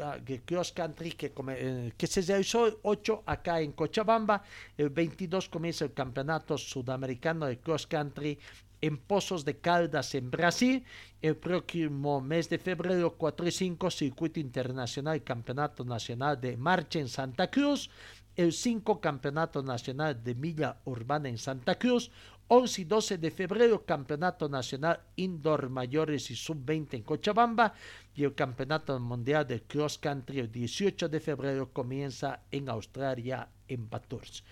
[SPEAKER 1] Cross Country que, eh, que se realizó el 8 acá en Cochabamba, el 22 comienza el Campeonato Sudamericano de Cross Country en Pozos de Caldas en Brasil. El próximo mes de febrero 4 y 5 Circuito Internacional Campeonato Nacional de Marcha en Santa Cruz. El 5 Campeonato Nacional de Milla Urbana en Santa Cruz. 11 y 12 de febrero Campeonato Nacional Indoor Mayores y Sub-20 en Cochabamba. Y el Campeonato Mundial de Cross Country el 18 de febrero comienza en Australia en Bathurst.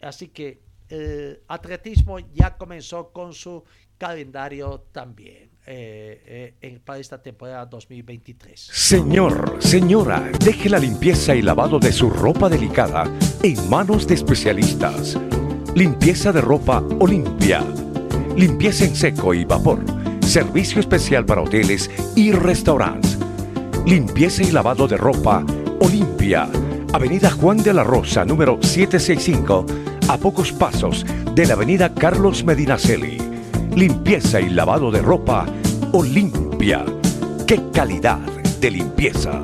[SPEAKER 1] Así que el atletismo ya comenzó con su calendario también eh, eh, para esta temporada 2023.
[SPEAKER 2] Señor, señora, deje la limpieza y lavado de su ropa delicada en manos de especialistas. Limpieza de ropa Olimpia. Limpieza en seco y vapor. Servicio especial para hoteles y restaurantes. Limpieza y lavado de ropa Olimpia. Avenida Juan de la Rosa, número 765 a pocos pasos de la avenida Carlos Medinaceli. Limpieza y lavado de ropa Olimpia. ¡Qué calidad de limpieza!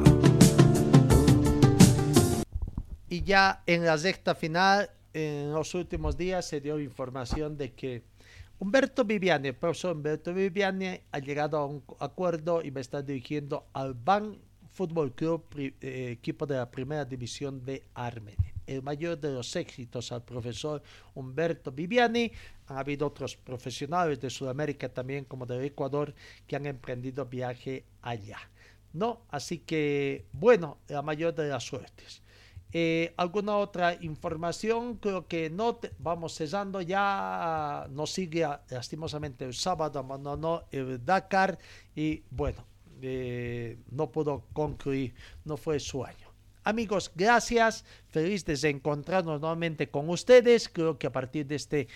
[SPEAKER 1] Y ya en la sexta final, en los últimos días se dio información de que Humberto Viviani, el profesor Humberto Viviani, ha llegado a un acuerdo y me está dirigiendo al Ban Fútbol Club, eh, equipo de la primera división de Armenia el mayor de los éxitos al profesor Humberto Viviani. Ha habido otros profesionales de Sudamérica también, como de Ecuador, que han emprendido viaje allá. ¿No? Así que, bueno, la mayor de las suertes. Eh, ¿Alguna otra información? Creo que no. vamos cesando ya. Nos sigue lastimosamente el sábado, abandonó el Dakar y bueno, eh, no pudo concluir, no fue su año. Amigos, gracias. Feliz de encontrarnos nuevamente con ustedes. Creo que a partir de este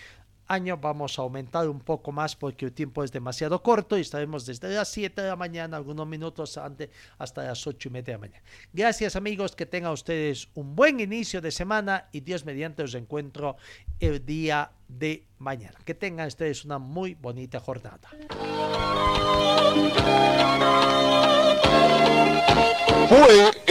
[SPEAKER 1] año vamos a aumentar un poco más porque el tiempo es demasiado corto y estaremos desde las 7 de la mañana, algunos minutos antes, hasta las 8 y media de la mañana. Gracias amigos, que tengan ustedes un buen inicio de semana y Dios mediante os encuentro el día de mañana. Que tengan ustedes una muy bonita jornada.
[SPEAKER 14] Fue